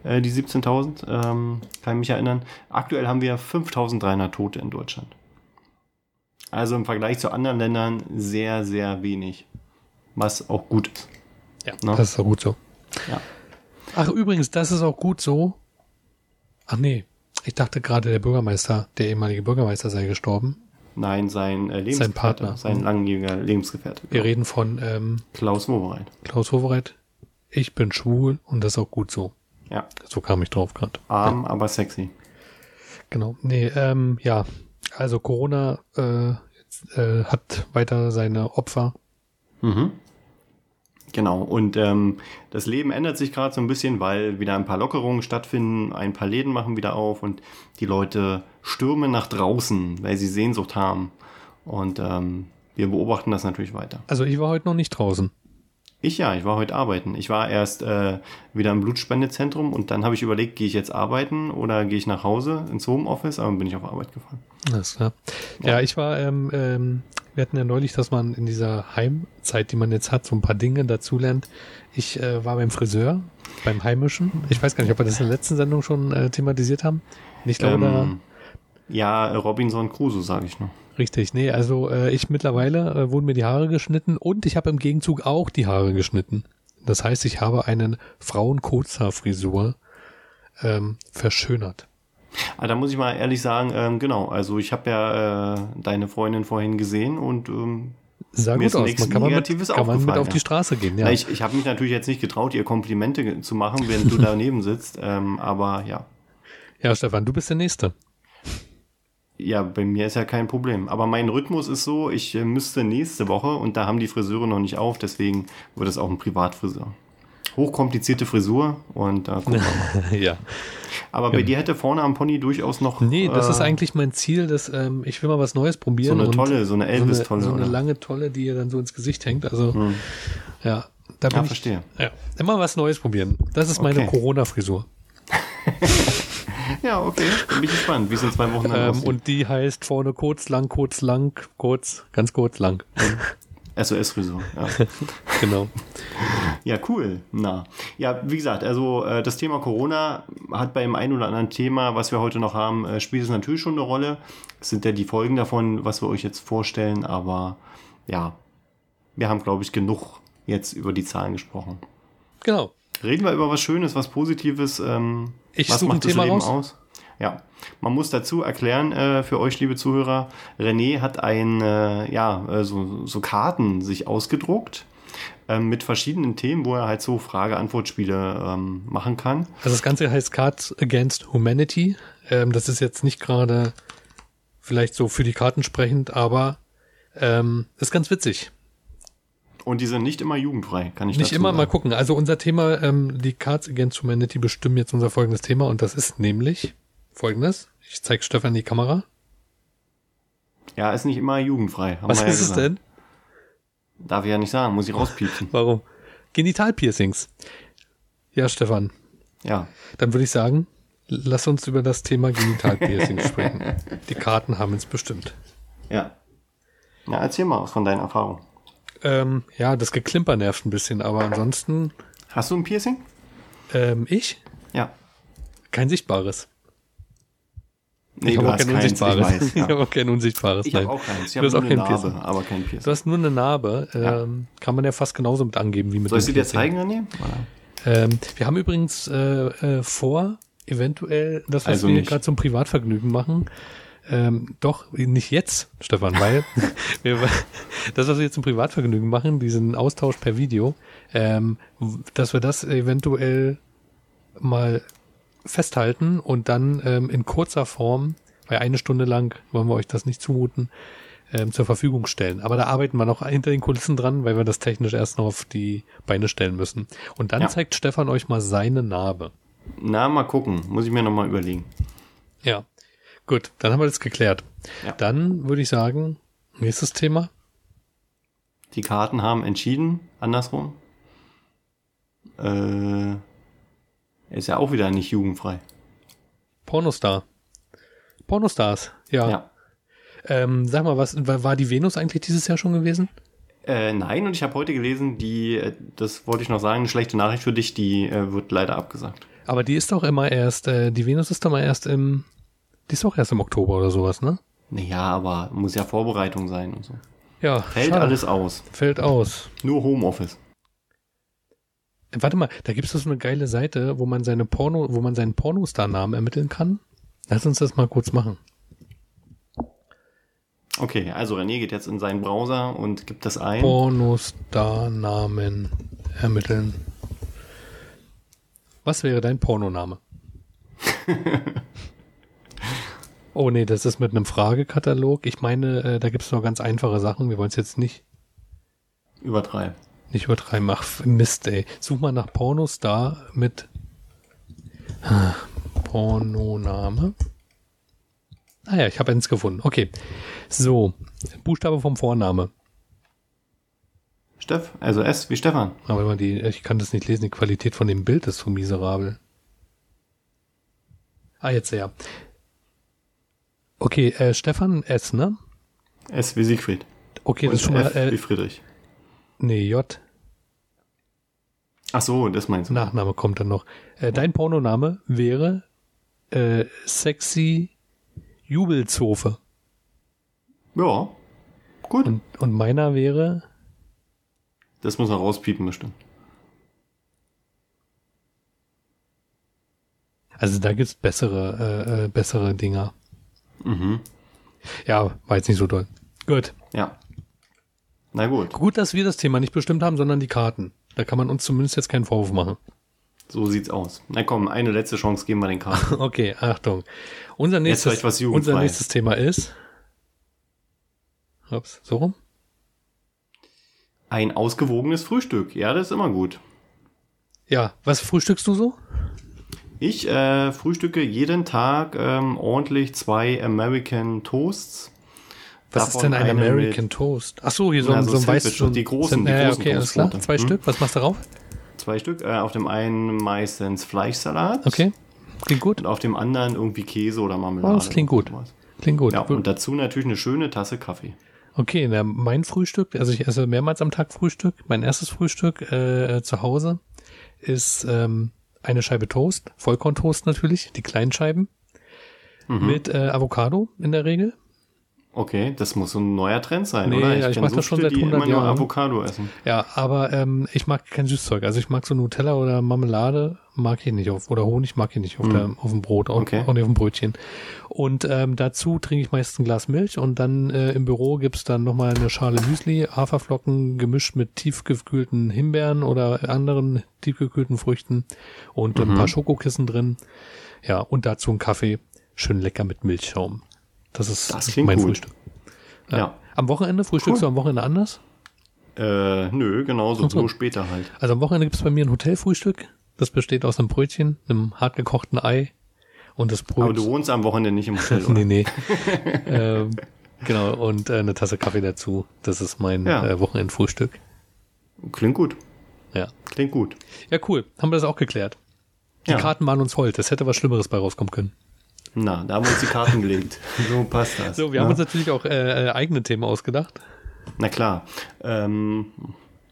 Speaker 2: Äh, die 17.000, ähm, kann ich mich erinnern. Aktuell haben wir 5.300 Tote in Deutschland. Also im Vergleich zu anderen Ländern sehr, sehr wenig. Was auch gut ist.
Speaker 3: Ja,
Speaker 2: Ne?
Speaker 3: das ist auch gut so.
Speaker 2: Ja.
Speaker 3: Ach, übrigens, das ist auch gut so. Ach nee, ich dachte gerade, der Bürgermeister, der ehemalige Bürgermeister sei gestorben.
Speaker 2: Nein, sein äh, Lebensgefährte,
Speaker 3: Partner.
Speaker 2: sein langjähriger Lebensgefährte.
Speaker 3: Wir reden von ähm,
Speaker 2: Klaus Wowereit.
Speaker 3: Klaus Hovereit. Ich bin schwul und das ist auch gut so.
Speaker 2: Ja,
Speaker 3: So kam ich drauf gerade.
Speaker 2: arm, aber sexy.
Speaker 3: Genau. Nee, ähm, ja. Also Corona äh, jetzt, äh, hat weiter seine Opfer.
Speaker 2: Mhm. Genau, und ähm, das Leben ändert sich gerade so ein bisschen, weil wieder ein paar Lockerungen stattfinden, ein paar Läden machen wieder auf und die Leute stürmen nach draußen, weil sie Sehnsucht haben. Und ähm, wir beobachten das natürlich weiter.
Speaker 3: Also ich war heute noch nicht draußen.
Speaker 2: Ich ja, ich war heute arbeiten. Ich war erst äh, wieder im Blutspendezentrum und dann habe ich überlegt, gehe ich jetzt arbeiten oder gehe ich nach Hause ins Homeoffice, aber dann bin ich auf Arbeit gefahren.
Speaker 3: Alles klar. Ja, ich war, ähm, ähm, wir hatten ja neulich, dass man in dieser Heimzeit, die man jetzt hat, so ein paar Dinge dazulernt. Ich äh, war beim Friseur, beim Heimischen. Ich weiß gar nicht, ob wir das in der letzten Sendung schon äh, thematisiert haben. Ich glaube,
Speaker 2: Ähm, ja, Robinson Crusoe, sage ich nur.
Speaker 3: Richtig, nee, also äh, ich mittlerweile äh, wurden mir die Haare geschnitten und ich habe im Gegenzug auch die Haare geschnitten. Das heißt, ich habe einen Frauen-Kurzhaarfrisur ähm, verschönert.
Speaker 2: Ah, da muss ich mal ehrlich sagen, ähm, genau, also ich habe ja äh, deine Freundin vorhin gesehen und ähm,
Speaker 3: Sah
Speaker 2: Mir
Speaker 3: gut
Speaker 2: ist
Speaker 3: aus.
Speaker 2: nichts
Speaker 3: Man kann, man mit, kann man mit auf
Speaker 2: ja.
Speaker 3: die Straße gehen, ja.
Speaker 2: na, ich, ich habe mich natürlich jetzt nicht getraut, ihr Komplimente zu machen, während du daneben sitzt, ähm, aber ja.
Speaker 3: ja, Stefan, du bist der Nächste.
Speaker 2: Ja, bei mir ist ja kein Problem. Aber mein Rhythmus ist so, ich äh, müsste nächste Woche und da haben die Friseure noch nicht auf, deswegen wird es auch ein Privatfriseur. Hochkomplizierte Frisur und da gucken wir mal.
Speaker 3: ja.
Speaker 2: Aber bei dir hätte vorne am Pony durchaus noch.
Speaker 3: Nee, das
Speaker 2: äh,
Speaker 3: ist eigentlich mein Ziel, dass ähm, ich will mal was Neues probieren.
Speaker 2: So eine tolle, so eine Elvis-Tolle,
Speaker 3: So eine, so eine lange Tolle, die ihr dann so ins Gesicht hängt. Also, ja. Da
Speaker 2: Ja,
Speaker 3: ich,
Speaker 2: verstehe.
Speaker 3: Ja, immer was Neues probieren. Das ist meine
Speaker 2: Okay.
Speaker 3: Corona-Frisur.
Speaker 2: Ja, okay. Dann bin ich gespannt, wie es in zwei Wochen dann
Speaker 3: Ähm,
Speaker 2: aussieht.
Speaker 3: und die heißt vorne kurz, lang, kurz, lang, kurz, ganz kurz, lang.
Speaker 2: SOS-Frisur. Ja.
Speaker 3: genau.
Speaker 2: ja, cool. Na. Ja, wie gesagt, also äh, das Thema Corona hat beim einen oder anderen Thema, was wir heute noch haben, äh, spielt es natürlich schon eine Rolle. Es sind ja die Folgen davon, was wir euch jetzt vorstellen, aber ja, wir haben, glaube ich, genug jetzt über die Zahlen gesprochen.
Speaker 3: Genau.
Speaker 2: Reden wir über was Schönes, was Positives. Ähm,
Speaker 3: Ich
Speaker 2: was
Speaker 3: suche ein
Speaker 2: macht das
Speaker 3: Thema
Speaker 2: Leben
Speaker 3: raus.
Speaker 2: aus? Ja, man muss dazu erklären äh, für euch, liebe Zuhörer, René hat ein, äh, ja, äh, so, so Karten sich ausgedruckt ähm, mit verschiedenen Themen, wo er halt so Frage-Antwort-Spiele ähm, machen kann.
Speaker 3: Also das Ganze heißt Cards Against Humanity. Ähm, das ist jetzt nicht gerade vielleicht so für die Karten sprechend, aber ähm, ist ganz witzig.
Speaker 2: Und die sind nicht immer jugendfrei, kann ich
Speaker 3: Nicht immer
Speaker 2: sagen.
Speaker 3: mal gucken. Also unser Thema, ähm, die Cards Against Humanity bestimmen jetzt unser folgendes Thema und das ist nämlich folgendes. Ich zeige Stefan die Kamera.
Speaker 2: Ja, ist nicht immer jugendfrei.
Speaker 3: Was
Speaker 2: wir ja
Speaker 3: ist es denn?
Speaker 2: Darf ich ja nicht sagen, muss ich rauspiepsen.
Speaker 3: Warum? Genitalpiercings. Ja, Stefan.
Speaker 2: Ja,
Speaker 3: Dann würde ich sagen, lass uns über das Thema Genitalpiercings sprechen. Die Karten haben es bestimmt.
Speaker 2: ja. Ja, erzähl mal was von deinen Erfahrungen.
Speaker 3: Ähm, ja, das Geklimper nervt ein bisschen, aber ansonsten
Speaker 2: Hast du ein Piercing?
Speaker 3: ähm, ich
Speaker 2: Ja.
Speaker 3: kein sichtbares.
Speaker 2: Nee,
Speaker 3: ich habe auch kein
Speaker 2: keins, ich
Speaker 3: unsichtbares.
Speaker 2: weiß,
Speaker 3: Ich
Speaker 2: ja.
Speaker 3: habe auch kein unsichtbares.
Speaker 2: Ich habe auch keins. Ich
Speaker 3: Du
Speaker 2: habe
Speaker 3: hast
Speaker 2: nur
Speaker 3: auch
Speaker 2: eine
Speaker 3: kein
Speaker 2: Narbe,
Speaker 3: Piercing.
Speaker 2: aber kein Piercing.
Speaker 3: Du hast nur eine Narbe. Ähm, Kann man ja fast genauso mit angeben wie mit
Speaker 2: Soll ich sie dir zeigen, René?
Speaker 3: Ähm, wir haben übrigens äh, äh, vor, eventuell das, was
Speaker 2: Also
Speaker 3: wir gerade zum Privatvergnügen machen. Ähm, doch, nicht jetzt, Stefan, weil wir, das, was wir jetzt zum Privatvergnügen machen, diesen Austausch per Video, ähm, dass wir das eventuell mal festhalten und dann ähm, in kurzer Form, weil eine Stunde lang wollen wir euch das nicht zumuten, ähm, zur Verfügung stellen. Aber da arbeiten wir noch hinter den Kulissen dran, weil wir das technisch erst noch auf die Beine stellen müssen. Und dann
Speaker 2: Ja.
Speaker 3: zeigt Stefan euch mal seine Narbe.
Speaker 2: Na, mal gucken. Muss ich mir nochmal überlegen.
Speaker 3: Ja. Gut, dann haben wir das geklärt.
Speaker 2: Ja.
Speaker 3: Dann würde ich sagen, nächstes Thema.
Speaker 2: Die Karten haben entschieden, andersrum. Äh, ist ja auch wieder nicht jugendfrei.
Speaker 3: Pornostar. Pornostars, ja.
Speaker 2: Ja.
Speaker 3: Ähm, sag mal, was war die Venus eigentlich dieses Jahr schon gewesen?
Speaker 2: Äh, nein, und ich habe heute gelesen, die, äh, das wollte ich noch sagen, eine schlechte Nachricht für dich, die äh, wird leider abgesagt.
Speaker 3: Aber die ist doch immer erst, äh, die Venus ist doch mal erst im, die ist doch erst im Oktober oder sowas, ne?
Speaker 2: Naja, aber muss ja Vorbereitung sein und so.
Speaker 3: Ja,
Speaker 2: Fällt
Speaker 3: schade.
Speaker 2: alles aus.
Speaker 3: Fällt aus.
Speaker 2: Nur Homeoffice.
Speaker 3: Warte mal, da gibt es so eine geile Seite, wo man seine Porno, wo man seinen Pornostar-Namen ermitteln kann. Lass uns das mal kurz machen.
Speaker 2: Okay, also René geht jetzt in seinen Browser und gibt das ein.
Speaker 3: Pornostar-Namen ermitteln. Was wäre dein Pornoname? oh nee, das ist mit einem Fragekatalog. Ich meine, äh, da gibt es noch ganz einfache Sachen. Wir wollen es jetzt nicht,
Speaker 2: Übertreiben.
Speaker 3: nicht übertreiben. Ach, Mist, ey. Such mal nach Pornostar mit Ah, Pornoname. Ah ja, ich habe eins gefunden. Okay. So, Buchstabe vom Vorname.
Speaker 2: Steff, also S wie Stefan.
Speaker 3: Aber immer die, ich kann das nicht lesen, die Qualität von dem Bild ist so miserabel. Ah, jetzt ja. Okay, äh, Stefan S, ne?
Speaker 2: S wie Siegfried.
Speaker 3: Okay, das ist schon mal,
Speaker 2: F wie
Speaker 3: äh,
Speaker 2: Friedrich.
Speaker 3: nee, J,
Speaker 2: Ach so, das meinst du.
Speaker 3: Nachname kommt dann noch. Äh, dein Pornoname wäre äh, Sexy Jubelzofe.
Speaker 2: Ja. Gut.
Speaker 3: Und, und meiner wäre,
Speaker 2: Das muss man rauspiepen bestimmt.
Speaker 3: also da gibt's bessere, äh, äh, bessere Dinger.
Speaker 2: Mhm.
Speaker 3: Ja, war jetzt nicht so toll. Gut.
Speaker 2: Ja. Na gut.
Speaker 3: Gut, dass wir das Thema nicht bestimmt haben, sondern die Karten. Da kann man uns zumindest jetzt keinen Vorwurf machen.
Speaker 2: So sieht's aus. Na komm, eine letzte Chance geben wir den Karten.
Speaker 3: Okay, Achtung. Unser nächstes, unser nächstes Thema ist. Ups, so rum.
Speaker 2: Ein ausgewogenes Frühstück. Ja, das ist immer gut.
Speaker 3: Ja, was frühstückst du so?
Speaker 2: Ich äh, frühstücke jeden Tag ähm, ordentlich zwei American Toasts.
Speaker 3: Was ist denn
Speaker 2: Davon
Speaker 3: ein American Toast? Ach so, hier so, ein-
Speaker 2: so
Speaker 3: so ein weißes, so
Speaker 2: die großen- die
Speaker 3: ja,
Speaker 2: großen
Speaker 3: okay, alles klar. Zwei
Speaker 2: Hm?
Speaker 3: Stück. Was machst du drauf?
Speaker 2: Zwei Stück. Äh, auf dem einen meistens Fleischsalat.
Speaker 3: Okay, klingt gut.
Speaker 2: Und auf dem anderen irgendwie Käse oder Marmelade.
Speaker 3: Oh, das klingt gut. Klingt gut.
Speaker 2: Ja, und dazu natürlich eine schöne Tasse Kaffee.
Speaker 3: Okay, na, mein Frühstück, also ich esse mehrmals am Tag Frühstück. Mein erstes Frühstück äh, zu Hause ist ähm, eine Scheibe Toast, Vollkorntoast natürlich, die kleinen Scheiben,
Speaker 2: Mhm.
Speaker 3: mit äh, Avocado in der Regel.
Speaker 2: Okay, das muss so ein neuer Trend sein,
Speaker 3: Nee,
Speaker 2: oder?
Speaker 3: ja, ich
Speaker 2: kenn
Speaker 3: mach das schon seit
Speaker 2: die
Speaker 3: 100
Speaker 2: immer nur
Speaker 3: Jahren.
Speaker 2: Avocado essen.
Speaker 3: Ja, aber ähm, ich mag kein Süßzeug. Also ich mag so Nutella oder Marmelade mag ich nicht auf oder Honig mag ich nicht auf, der, auf dem Brot und,
Speaker 2: Mhm. Okay.
Speaker 3: und auf dem Brötchen. Und ähm, dazu trinke ich meist ein Glas Milch und dann äh, im Büro gibt's dann nochmal eine Schale Müsli, Haferflocken gemischt mit tiefgekühlten Himbeeren oder anderen tiefgekühlten Früchten und
Speaker 2: Mhm.
Speaker 3: ein paar Schokokissen drin. Ja, und dazu ein Kaffee, schön lecker mit Milchschaum. Das ist
Speaker 2: Das
Speaker 3: mein
Speaker 2: gut.
Speaker 3: Frühstück.
Speaker 2: Ja.
Speaker 3: Am Wochenende frühstückst
Speaker 2: Cool.
Speaker 3: du am Wochenende anders?
Speaker 2: Äh, nö, genauso,
Speaker 3: Ach so.
Speaker 2: so später halt.
Speaker 3: Also am Wochenende gibt's bei mir ein Hotelfrühstück. Das besteht aus einem Brötchen, einem hartgekochten Ei und das Brot.
Speaker 2: Aber du wohnst am Wochenende nicht im Hotel, oder?
Speaker 3: nee, nee. ähm, genau, und äh, eine Tasse Kaffee dazu. Das ist mein
Speaker 2: Ja.
Speaker 3: äh, Wochenendfrühstück.
Speaker 2: Klingt gut.
Speaker 3: Ja.
Speaker 2: Klingt gut.
Speaker 3: Ja, cool. Haben wir das auch geklärt. Die
Speaker 2: Ja.
Speaker 3: Karten waren uns hold. Es hätte was Schlimmeres bei rauskommen können.
Speaker 2: Na, da haben wir uns die Karten gelegt. So passt das.
Speaker 3: So, wir
Speaker 2: ja.
Speaker 3: haben uns natürlich auch äh, äh, eigene Themen ausgedacht.
Speaker 2: Na klar. Ähm,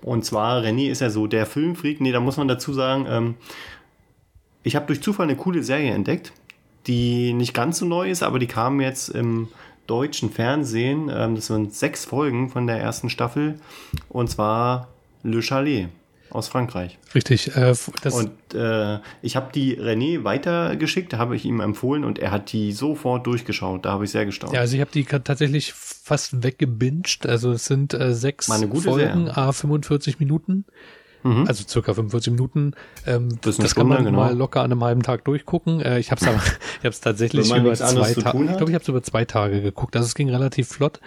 Speaker 2: und zwar, René ist ja so der Filmfreak. Nee, da muss man dazu sagen, ähm, ich habe durch Zufall eine coole Serie entdeckt, die nicht ganz so neu ist, aber die kam jetzt im deutschen Fernsehen. Ähm, das sind sechs Folgen von der ersten Staffel. Und zwar Le Chalet aus Frankreich.
Speaker 3: Richtig. Äh,
Speaker 2: Und äh, ich habe die René weitergeschickt, habe ich ihm empfohlen und er hat die sofort durchgeschaut. Da habe ich sehr gestaunt.
Speaker 3: ja, also ich habe die tatsächlich fast weggebinged. Also es sind äh, sechs Folgen,
Speaker 2: Serie.
Speaker 3: a 45 Minuten.
Speaker 2: Mhm.
Speaker 3: Also circa 45 Minuten. Ähm,
Speaker 2: Das
Speaker 3: das kann
Speaker 2: Stunde,
Speaker 3: man
Speaker 2: genau.
Speaker 3: mal locker an einem halben Tag durchgucken. Äh, ich habe es tatsächlich über zwei Tage. Ich glaube, ich habe es über zwei Tage geguckt. Also es ging relativ flott.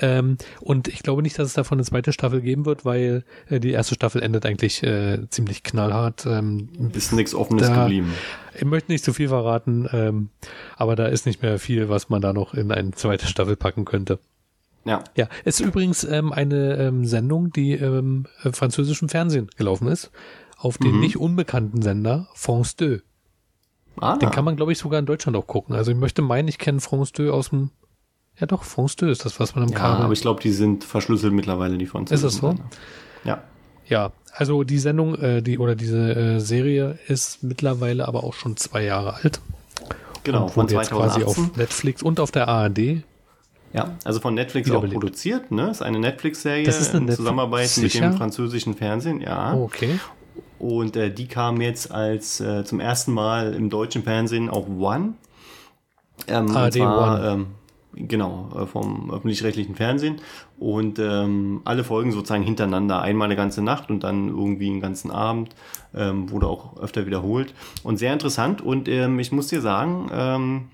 Speaker 3: Ähm, und ich glaube nicht, dass es davon eine zweite Staffel geben wird, weil äh, die erste Staffel endet eigentlich äh, ziemlich knallhart. Ähm,
Speaker 2: Ist nichts Offenes
Speaker 3: Da-
Speaker 2: geblieben.
Speaker 3: ich möchte nicht zu viel verraten, ähm, aber da ist nicht mehr viel, was man da noch in eine zweite Staffel packen könnte.
Speaker 2: Ja.
Speaker 3: Ja, es ist übrigens ähm, eine ähm, Sendung, die ähm, im französischen Fernsehen gelaufen ist, auf dem
Speaker 2: Mhm.
Speaker 3: nicht unbekannten Sender France 2.
Speaker 2: Ah,
Speaker 3: Den kann man, glaube ich, sogar in Deutschland auch gucken. Also ich möchte meinen, ich kenne France 2 aus dem, ja doch, France 2 ist das, was man im
Speaker 2: ja,
Speaker 3: Kabel...
Speaker 2: aber ich glaube, die sind verschlüsselt mittlerweile, die Franzosen.
Speaker 3: Ist es so?
Speaker 2: Ja.
Speaker 3: Ja, also die Sendung, äh, die oder diese äh, Serie ist mittlerweile aber auch schon zwei Jahre alt.
Speaker 2: Genau,
Speaker 3: und
Speaker 2: von
Speaker 3: wurde jetzt quasi
Speaker 2: 2018.
Speaker 3: auf Netflix und auf der ARD.
Speaker 2: Ja, also von Netflix auch produziert, ne? Ist eine Netflix-Serie
Speaker 3: Das ist eine
Speaker 2: in
Speaker 3: Netflix-
Speaker 2: Zusammenarbeit
Speaker 3: Sicher?
Speaker 2: mit dem französischen Fernsehen, ja.
Speaker 3: Oh, okay.
Speaker 2: Und äh, die kam jetzt als äh, zum ersten Mal im deutschen Fernsehen auf One. Ähm,
Speaker 3: ARD
Speaker 2: zwar,
Speaker 3: One.
Speaker 2: Ähm, genau, äh, vom öffentlich-rechtlichen Fernsehen. Und ähm, alle Folgen sozusagen hintereinander, einmal eine ganze Nacht und dann irgendwie einen ganzen Abend, ähm, wurde auch öfter wiederholt. Und sehr interessant. Und ähm, ich muss dir sagen, ähm,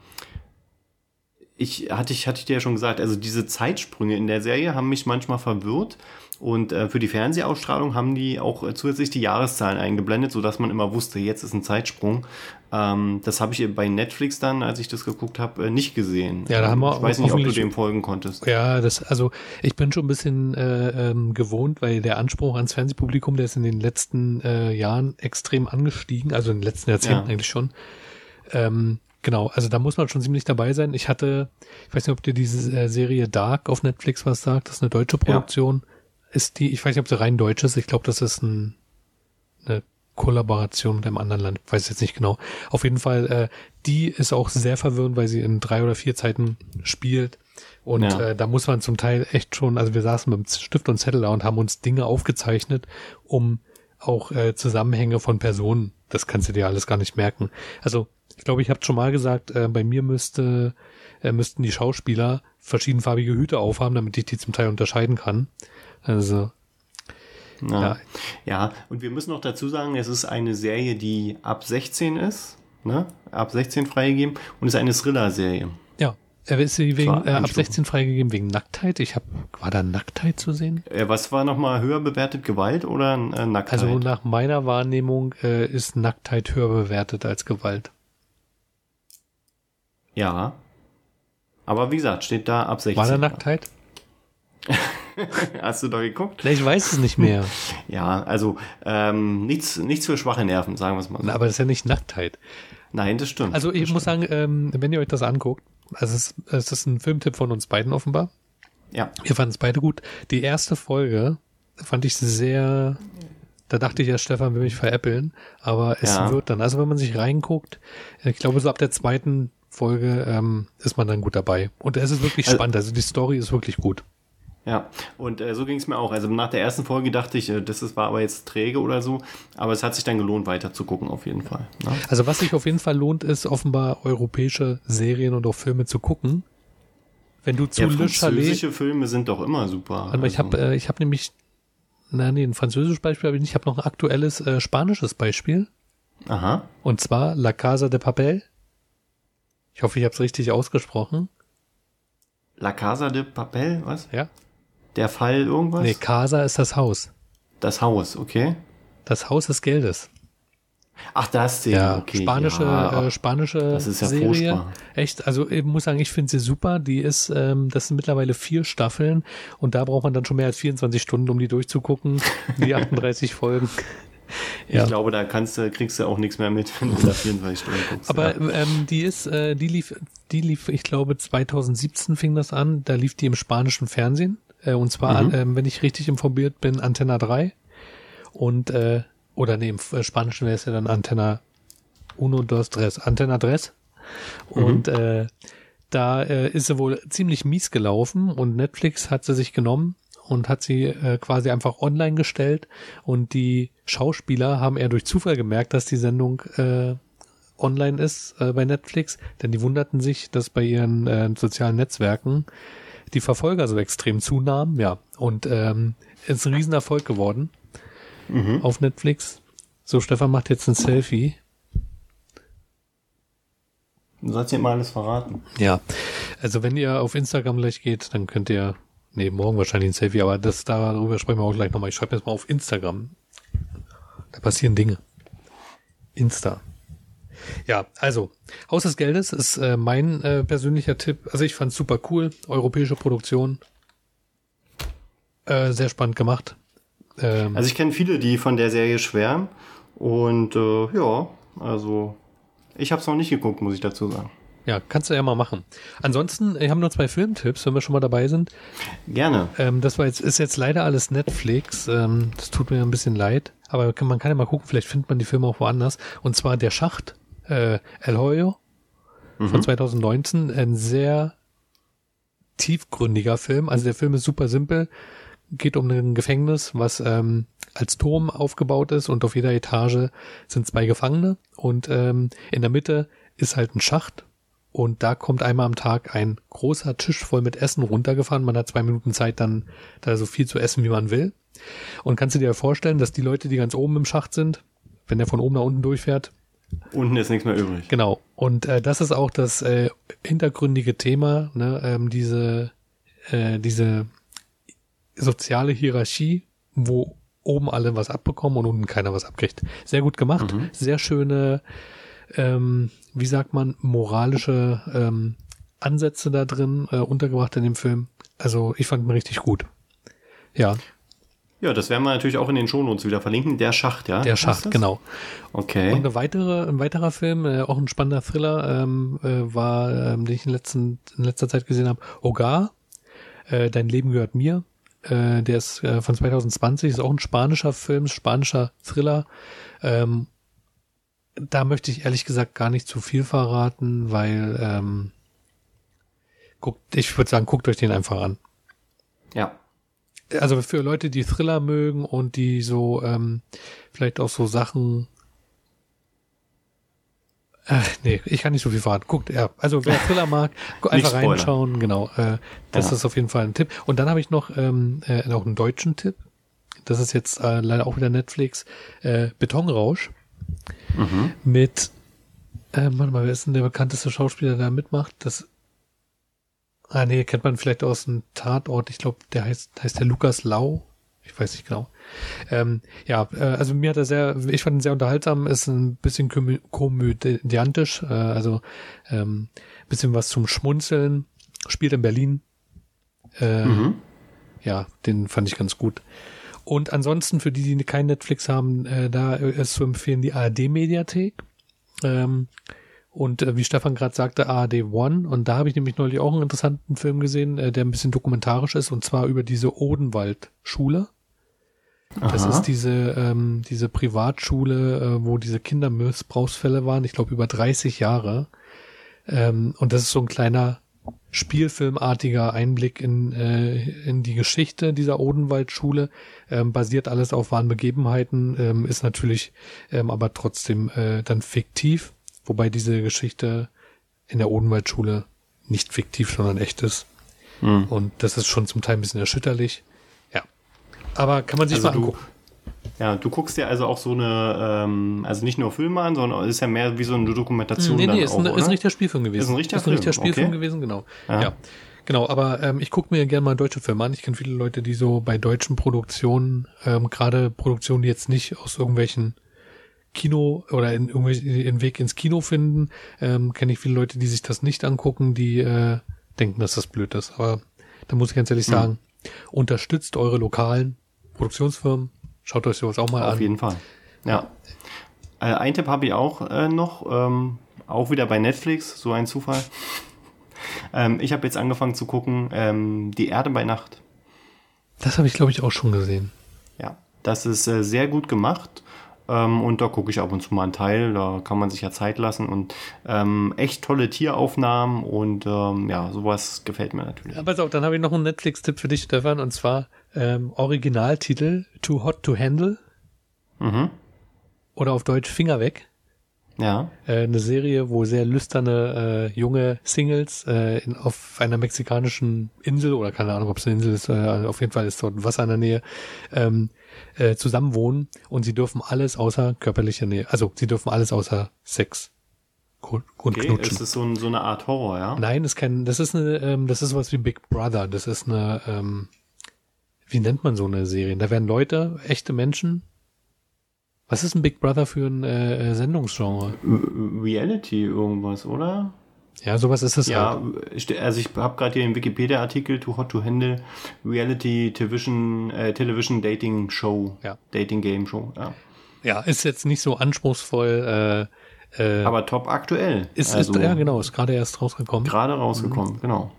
Speaker 2: ich hatte ich hatte ich dir ja schon gesagt, also diese Zeitsprünge in der Serie haben mich manchmal verwirrt und äh, für die Fernsehausstrahlung haben die auch äh, zusätzlich die Jahreszahlen eingeblendet, so dass man immer wusste, jetzt ist ein Zeitsprung. Ähm, das habe ich bei Netflix dann, als ich das geguckt habe, äh, nicht gesehen.
Speaker 3: Ja, da haben wir
Speaker 2: ich weiß nicht, ob du dem folgen konntest.
Speaker 3: Ja, das, also ich bin schon ein bisschen äh, ähm, gewohnt, weil der Anspruch ans Fernsehpublikum, der ist in den letzten Jahren extrem angestiegen, also in den letzten Jahrzehnten
Speaker 2: Ja.
Speaker 3: eigentlich schon. Ähm, genau, also da muss man schon ziemlich dabei sein. Ich hatte, ich weiß nicht, ob dir diese äh, Serie Dark auf Netflix was sagt, das ist eine deutsche Produktion. Ist die, ich weiß nicht, ob sie rein deutsch ist, ich glaube, das ist ein, eine Kollaboration mit einem anderen Land, ich weiß jetzt nicht genau. Auf jeden Fall, äh, die ist auch sehr verwirrend, weil sie in drei oder vier Zeiten spielt. Und
Speaker 2: Ja.
Speaker 3: äh, da muss man zum Teil echt schon, also wir saßen mit dem Stift und Zettel da und haben uns Dinge aufgezeichnet, um auch äh, Zusammenhänge von Personen, das kannst du dir alles gar nicht merken. Also glaube, ich habe schon mal gesagt, äh, bei mir müsste äh, müssten die Schauspieler verschiedenfarbige Hüte aufhaben, damit ich die zum Teil unterscheiden kann. Also
Speaker 2: Ja.
Speaker 3: Ja.
Speaker 2: ja, und wir müssen noch dazu sagen, es ist eine Serie, die ab 16 ist, ne? Ab 16 freigegeben und ist eine Thriller-Serie.
Speaker 3: Ja. Er ist sie wegen, äh, ab
Speaker 2: Einstufung.
Speaker 3: 16 freigegeben wegen Nacktheit. Ich habe, war da Nacktheit zu sehen?
Speaker 2: Äh, was war nochmal höher bewertet, Gewalt oder äh, Nacktheit?
Speaker 3: Also nach meiner Wahrnehmung äh, ist Nacktheit höher bewertet als Gewalt.
Speaker 2: Ja. Aber wie gesagt, steht da ab 16.
Speaker 3: War da Nacktheit?
Speaker 2: Hast du doch geguckt?
Speaker 3: Ich weiß es nicht mehr.
Speaker 2: Ja, also ähm, nichts, nichts für schwache Nerven, sagen wir es mal so.
Speaker 3: Aber das ist ja nicht Nacktheit.
Speaker 2: Nein, das stimmt.
Speaker 3: Also ich
Speaker 2: das
Speaker 3: muss sagen, ähm, wenn ihr euch das anguckt, also es, ist- es ist ein Filmtipp von uns beiden offenbar.
Speaker 2: Ja,
Speaker 3: Wir fanden es beide gut. Die erste Folge fand ich sehr, da dachte ich ja, Stefan will mich veräppeln, aber es
Speaker 2: Ja.
Speaker 3: wird dann, also wenn man sich reinguckt, ich glaube so ab der zweiten Folge ähm, ist man dann gut dabei. Und es ist wirklich
Speaker 2: Also-
Speaker 3: spannend, also die Story ist wirklich gut.
Speaker 2: ja. Und äh, so ging es mir auch. Also nach der ersten Folge dachte ich, äh, das ist, war aber jetzt träge oder so. Aber es hat sich dann gelohnt, weiter zu gucken, auf jeden Fall. Ne?
Speaker 3: Also was sich auf jeden Fall lohnt, ist offenbar europäische Serien und auch Filme zu gucken. Wenn du zu
Speaker 2: Ja,
Speaker 3: Le Chalet,
Speaker 2: französische Filme sind doch immer super.
Speaker 3: warte mal, ich
Speaker 2: Also,
Speaker 3: habe äh, ich hab nämlich, na nee, ein französisches Beispiel habe ich nicht, ich habe noch ein aktuelles äh, spanisches Beispiel.
Speaker 2: Aha.
Speaker 3: Und zwar La Casa de Papel. Ich hoffe, ich habe es richtig ausgesprochen.
Speaker 2: La Casa de Papel, was?
Speaker 3: Ja?
Speaker 2: Der Fall irgendwas?
Speaker 3: Nee, Casa ist das Haus.
Speaker 2: Das Haus, okay.
Speaker 3: Das Haus des Geldes.
Speaker 2: Ach, das Ding,
Speaker 3: Ja,
Speaker 2: okay.
Speaker 3: spanische,
Speaker 2: ja.
Speaker 3: äh, spanische
Speaker 2: Das ist ja
Speaker 3: Serie.
Speaker 2: furchtbar.
Speaker 3: Echt, also ich muss sagen, ich finde sie super. Die ist, ähm, das sind mittlerweile vier Staffeln und da braucht man dann schon mehr als 24 Stunden, um die durchzugucken. Die 38 Folgen. Ja.
Speaker 2: Ich glaube, da kannst du, kriegst du auch nichts mehr mit, wenn du da 24 Stunden guckst.
Speaker 3: Aber
Speaker 2: ja.
Speaker 3: ähm, die ist, äh, die lief, die lief, ich glaube 2017 fing das an. Da lief die im spanischen Fernsehen äh, und zwar,
Speaker 2: Mhm.
Speaker 3: ähm, wenn ich richtig informiert bin, Antenna 3 und äh, oder nee, im äh, Spanischen wäre es ja dann Antenna Uno, dos, tres, Antenna tres. Und äh, da äh, ist sie wohl ziemlich mies gelaufen und Netflix hat sie sich genommen und hat sie äh, quasi einfach online gestellt und die Schauspieler haben eher durch Zufall gemerkt, dass die Sendung äh, online ist äh, bei Netflix, denn die wunderten sich, dass bei ihren äh, sozialen Netzwerken die Verfolger so extrem zunahmen, ja, und ähm, ist ein Riesenerfolg geworden
Speaker 2: Mhm.
Speaker 3: auf Netflix. So, Stefan macht jetzt ein Selfie.
Speaker 2: Du sollst dir mal alles verraten.
Speaker 3: Ja, also wenn ihr auf Instagram gleich geht, dann könnt ihr, nee, morgen wahrscheinlich ein Selfie, aber das darüber sprechen wir auch gleich nochmal. Ich schreibe jetzt mal auf Instagram. Da passieren Dinge. Insta. Ja, also Haus des Geldes ist äh, mein äh, persönlicher Tipp. Also ich fand super cool, europäische Produktion, äh, sehr spannend gemacht. Ähm,
Speaker 2: Also ich kenne viele, die von der Serie schwärmen. Und äh, ja, also ich habe es noch nicht geguckt, muss ich dazu sagen.
Speaker 3: Ja, kannst du ja mal machen. Ansonsten, wir haben nur zwei Filmtipps, wenn wir schon mal dabei sind.
Speaker 2: Gerne.
Speaker 3: Ähm, das war jetzt, ist jetzt leider alles Netflix. Ähm, das tut mir ein bisschen leid. Aber man kann ja mal gucken, vielleicht findet man die Filme auch woanders. Und zwar Der Schacht, äh, El Hoyo von 2019. Ein sehr tiefgründiger Film. Also der Film ist super simpel. Geht um ein Gefängnis, was ähm, als Turm aufgebaut ist und auf jeder Etage sind zwei Gefangene und ähm, in der Mitte ist halt ein Schacht und da kommt einmal am Tag ein großer Tisch voll mit Essen runtergefahren. Man hat zwei Minuten Zeit, dann da so viel zu essen, wie man will. Und kannst du dir vorstellen, dass die Leute, die ganz oben im Schacht sind, wenn der von oben nach unten durchfährt,
Speaker 2: Unten ist nichts mehr übrig.
Speaker 3: Genau. Und äh, das ist auch das äh, hintergründige Thema, ne? ähm, diese, äh, diese soziale Hierarchie, wo oben alle was abbekommen und unten keiner was abkriegt. Sehr gut gemacht, sehr schöne, ähm, wie sagt man, moralische ähm, Ansätze da drin äh, untergebracht in dem Film. Also ich fand ihn richtig gut. Ja,
Speaker 2: Ja, das werden wir natürlich auch in den Shownotes wieder verlinken. Der Schacht, ja?
Speaker 3: der Schacht, genau.
Speaker 2: Okay.
Speaker 3: Und eine weitere, ein weiterer Film, äh, auch ein spannender Thriller, ähm, äh, war, ähm, den ich in, letzten, in letzter Zeit gesehen habe, Hogar, äh, Dein Leben gehört mir. Äh, der ist äh, von 2020, ist auch ein spanischer Film, spanischer Thriller. Ähm, da möchte ich ehrlich gesagt gar nicht zu viel verraten, weil ähm, guckt, ich würde sagen, guckt euch den einfach an
Speaker 2: ja.
Speaker 3: also für Leute, die Thriller mögen und die so ähm, vielleicht auch so Sachen. Ach, nee, ich kann nicht so viel verraten. Guckt, ja. Also wer Thriller mag, einfach reinschauen, genau. Äh, das
Speaker 2: Ja.
Speaker 3: ist auf jeden Fall ein Tipp. Und dann habe ich noch, ähm, äh, noch einen deutschen Tipp. das ist jetzt äh, leider auch wieder Netflix, äh, Betonrausch mit, äh, warte mal, wer ist denn der bekannteste Schauspieler, der da mitmacht? Das, ah nee, kennt man vielleicht aus dem Tatort, ich glaube, der heißt, heißt der Lukas Lau, ich weiß nicht genau. Ähm, ja, äh, also mir hat er sehr, ich fand ihn sehr unterhaltsam, ist ein bisschen komö komödiantisch, äh, also ähm, bisschen was zum Schmunzeln, spielt in Berlin. Äh,
Speaker 2: Mhm.
Speaker 3: Ja, den fand ich ganz gut. Und ansonsten, für die, die kein Netflix haben, äh, da ist zu empfehlen die ARD-Mediathek. Ähm, und äh, wie Stefan gerade sagte, ARD One. Und da habe ich nämlich neulich auch einen interessanten Film gesehen, äh, der ein bisschen dokumentarisch ist, und zwar über diese Odenwald-Schule. Das
Speaker 2: Aha.
Speaker 3: ist diese, ähm, diese Privatschule, äh, wo diese Kindermissbrauchsfälle waren, ich glaube über 30 Jahre. Ähm, und das ist so ein kleiner Spielfilmartiger Einblick in, äh, in die Geschichte dieser Odenwaldschule. Ähm, basiert alles auf wahren Begebenheiten, ähm, ist natürlich ähm, aber trotzdem äh, dann fiktiv, wobei diese Geschichte in der Odenwaldschule nicht fiktiv, sondern echt ist.
Speaker 2: Hm.
Speaker 3: Und das ist schon zum Teil ein bisschen erschütterlich. Ja. Aber kann man sich
Speaker 2: Also
Speaker 3: mal
Speaker 2: du,
Speaker 3: angucken.
Speaker 2: Ja, du guckst dir also auch so eine, ähm, also nicht nur Filme an, sondern ist ja mehr wie so eine Dokumentation
Speaker 3: Nee,
Speaker 2: dann
Speaker 3: nee, ist
Speaker 2: auch,
Speaker 3: ein, ist ein richtiger Spielfilm gewesen.
Speaker 2: Ist ein richtiger
Speaker 3: ist ein richtiger
Speaker 2: Film,
Speaker 3: Spielfilm
Speaker 2: okay.
Speaker 3: gewesen, genau.
Speaker 2: Ja.
Speaker 3: Ja. Genau, aber ähm, ich gucke mir gerne mal deutsche Filme an. Ich kenne viele Leute, die so bei deutschen Produktionen, ähm, gerade Produktionen, die jetzt nicht aus irgendwelchen Kino oder in irgendwelchen Weg ins Kino finden, ähm, kenne ich viele Leute, die sich das nicht angucken, die äh, denken, dass das blöd ist. Aber da muss ich ganz ehrlich sagen, unterstützt eure lokalen Produktionsfirmen, schaut euch sowas auch mal
Speaker 2: Auf
Speaker 3: an.
Speaker 2: jeden Fall. Ja. Äh, ein Tipp habe ich auch äh, noch, ähm, auch wieder bei Netflix, so ein Zufall. ähm, ich habe jetzt angefangen zu gucken, ähm, Die Erde bei Nacht.
Speaker 3: Das habe ich, glaube ich, auch schon gesehen.
Speaker 2: Ja, das ist äh, sehr gut gemacht. Ähm, und da gucke ich ab und zu mal einen Teil, da kann man sich ja Zeit lassen und ähm, echt tolle Tieraufnahmen und ähm, ja, sowas gefällt mir natürlich.
Speaker 3: Ja, pass auf, dann habe ich noch einen Netflix-Tipp für dich, Stefan, und zwar ähm, Originaltitel Too Hot to Handle
Speaker 2: Mhm.
Speaker 3: oder auf Deutsch Finger weg.
Speaker 2: Ja,
Speaker 3: Äh, eine Serie, wo sehr lüsterne äh, junge Singles äh, in, auf einer mexikanischen Insel oder keine Ahnung, ob es eine Insel ist, äh, auf jeden Fall ist dort Wasser in der Nähe, ähm, äh, zusammenwohnen und sie dürfen alles außer körperlicher Nähe, also sie dürfen alles außer Sex und
Speaker 2: okay,
Speaker 3: knutschen.
Speaker 2: ist so, ein, so eine Art Horror, ja.
Speaker 3: Nein, das kann, das ist eine, ähm, das ist was wie Big Brother. Das ist eine, ähm, wie nennt man so eine Serie? Da werden Leute, echte Menschen. Was ist ein Big Brother für ein äh, Sendungsgenre?
Speaker 2: Reality irgendwas, oder?
Speaker 3: Ja, sowas ist es
Speaker 2: Ja,
Speaker 3: halt.
Speaker 2: also ich habe gerade hier den Wikipedia-Artikel Too Hot to Handle Reality Television, äh, Television Dating Show,
Speaker 3: Ja.
Speaker 2: Dating Game Show, ja.
Speaker 3: Ja, ist jetzt nicht so anspruchsvoll. Äh, äh,
Speaker 2: Aber top aktuell.
Speaker 3: ist,
Speaker 2: also
Speaker 3: ist, ja genau, ist gerade erst rausgekommen.
Speaker 2: gerade rausgekommen, genau.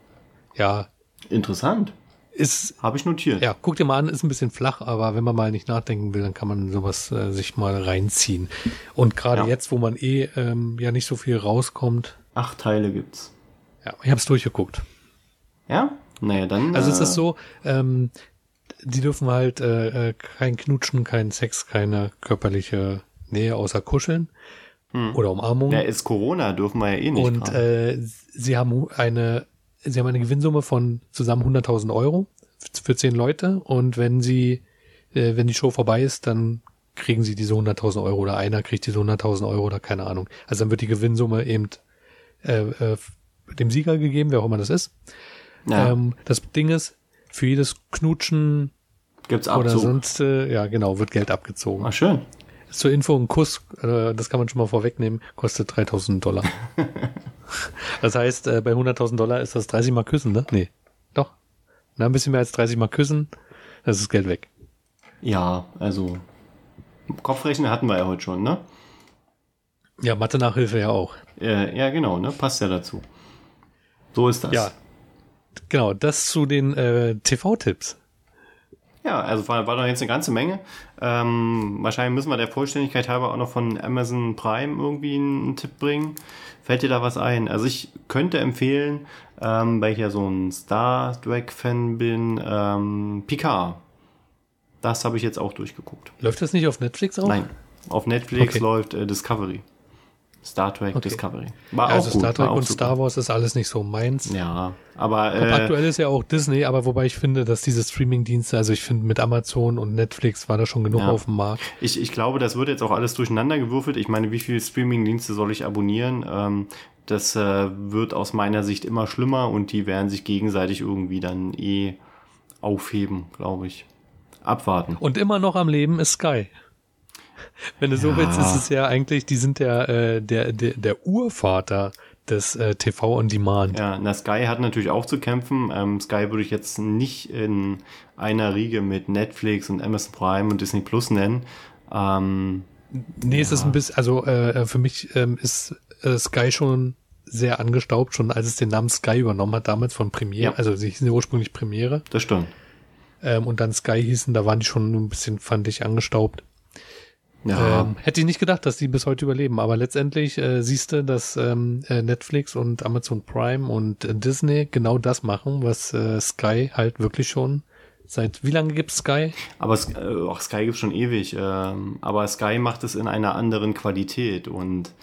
Speaker 3: Ja,
Speaker 2: Interessant.
Speaker 3: Ist,
Speaker 2: Habe ich notiert.
Speaker 3: ja, guck dir mal an, ist ein bisschen flach, aber wenn man mal nicht nachdenken will, dann kann man sowas äh, sich mal reinziehen. Und gerade
Speaker 2: Ja.
Speaker 3: jetzt, wo man eh ähm, ja nicht so viel rauskommt,
Speaker 2: Acht Teile gibt's.
Speaker 3: ja, ich habe es durchgeguckt.
Speaker 2: Ja? Naja, dann.
Speaker 3: Also es
Speaker 2: äh,
Speaker 3: ist so, ähm, die dürfen halt äh, äh, kein Knutschen, kein Sex, keine körperliche Nähe außer Kuscheln oder Umarmung.
Speaker 2: Ja, ist Corona, dürfen wir ja eh nicht.
Speaker 3: Und äh, sie haben eine, sie haben eine Gewinnsumme von zusammen 100.000 Euro für zehn Leute. Und wenn sie, äh, wenn die Show vorbei ist, dann kriegen sie diese 100.000 Euro oder einer kriegt diese 100.000 Euro oder keine Ahnung. Also dann wird die Gewinnsumme eben äh, äh, dem Sieger gegeben, wer auch immer das ist.
Speaker 2: ja,
Speaker 3: Ähm, das Ding ist, für jedes Knutschen
Speaker 2: gibt's
Speaker 3: oder
Speaker 2: Abzug.
Speaker 3: sonst, äh, ja genau, wird Geld abgezogen.
Speaker 2: Ach, schön.
Speaker 3: Zur Info, ein Kuss, äh, das kann man schon mal vorwegnehmen, kostet 3000 Dollar. das heißt, äh, bei 100.000 Dollar ist das 30 mal küssen, ne? Nee, doch. Na, ein bisschen mehr als 30 mal küssen, das ist Geld weg.
Speaker 2: Ja, also. Kopfrechnen hatten wir ja heute schon, ne?
Speaker 3: Ja, Mathe-Nachhilfe ja auch.
Speaker 2: Äh, ja, genau, ne? Passt ja dazu. So ist das.
Speaker 3: Ja, genau, das zu den äh, TV-Tipps.
Speaker 2: Ja, also war, war doch jetzt eine ganze Menge. Ähm, wahrscheinlich müssen wir der Vollständigkeit halber auch noch von Amazon Prime irgendwie einen Tipp bringen. Fällt dir da was ein? Also ich könnte empfehlen, ähm, weil ich ja so ein Star Trek-Fan bin, ähm, Picard. Das habe ich jetzt auch durchgeguckt.
Speaker 3: Läuft das nicht auf Netflix auch?
Speaker 2: Nein, auf Netflix
Speaker 3: Okay.
Speaker 2: läuft äh, Discovery. Star Trek
Speaker 3: Okay.
Speaker 2: Discovery. War
Speaker 3: also
Speaker 2: auch gut,
Speaker 3: Star Trek und
Speaker 2: super.
Speaker 3: Star Wars ist alles nicht so meins.
Speaker 2: Ja, aber äh,
Speaker 3: aktuell ist ja auch Disney, aber wobei ich finde, dass diese Streaming-Dienste, also ich finde mit Amazon und Netflix war da schon genug
Speaker 2: Ja.
Speaker 3: auf dem Markt.
Speaker 2: ich, ich glaube, das wird jetzt auch alles durcheinander gewürfelt. Ich meine, wie viele Streaming-Dienste soll ich abonnieren? Ähm, das äh, wird aus meiner Sicht immer schlimmer und die werden sich gegenseitig irgendwie dann eh aufheben, glaube ich. Abwarten.
Speaker 3: Und immer noch am Leben ist Sky. Wenn du so
Speaker 2: Ja.
Speaker 3: willst, ist es ja eigentlich, die sind der, äh, der, der, der Urvater des äh, TV on Demand.
Speaker 2: Ja, na Sky hat natürlich auch zu kämpfen. Ähm, Sky würde ich jetzt nicht in einer Riege mit Netflix und Amazon Prime und Disney Plus nennen. Ähm,
Speaker 3: Nee, es ist ein bisschen, also äh, für mich ähm, ist äh, Sky schon sehr angestaubt, schon als es den Namen Sky übernommen hat, damals von Premiere.
Speaker 2: Ja.
Speaker 3: Also sie hießen ja ursprünglich Premiere
Speaker 2: das stimmt.
Speaker 3: ähm, und dann Sky hießen, da waren die schon ein bisschen, fand ich, angestaubt.
Speaker 2: Ja,
Speaker 3: Ähm, hätte ich nicht gedacht, dass die bis heute überleben, aber letztendlich äh, siehst du, dass ähm, äh, Netflix und Amazon Prime und äh, Disney genau das machen, was äh, Sky halt wirklich schon seit wie lange gibt's Sky?
Speaker 2: aber äh, auch Sky gibt schon ewig. Ähm, aber Sky macht es in einer anderen Qualität. Und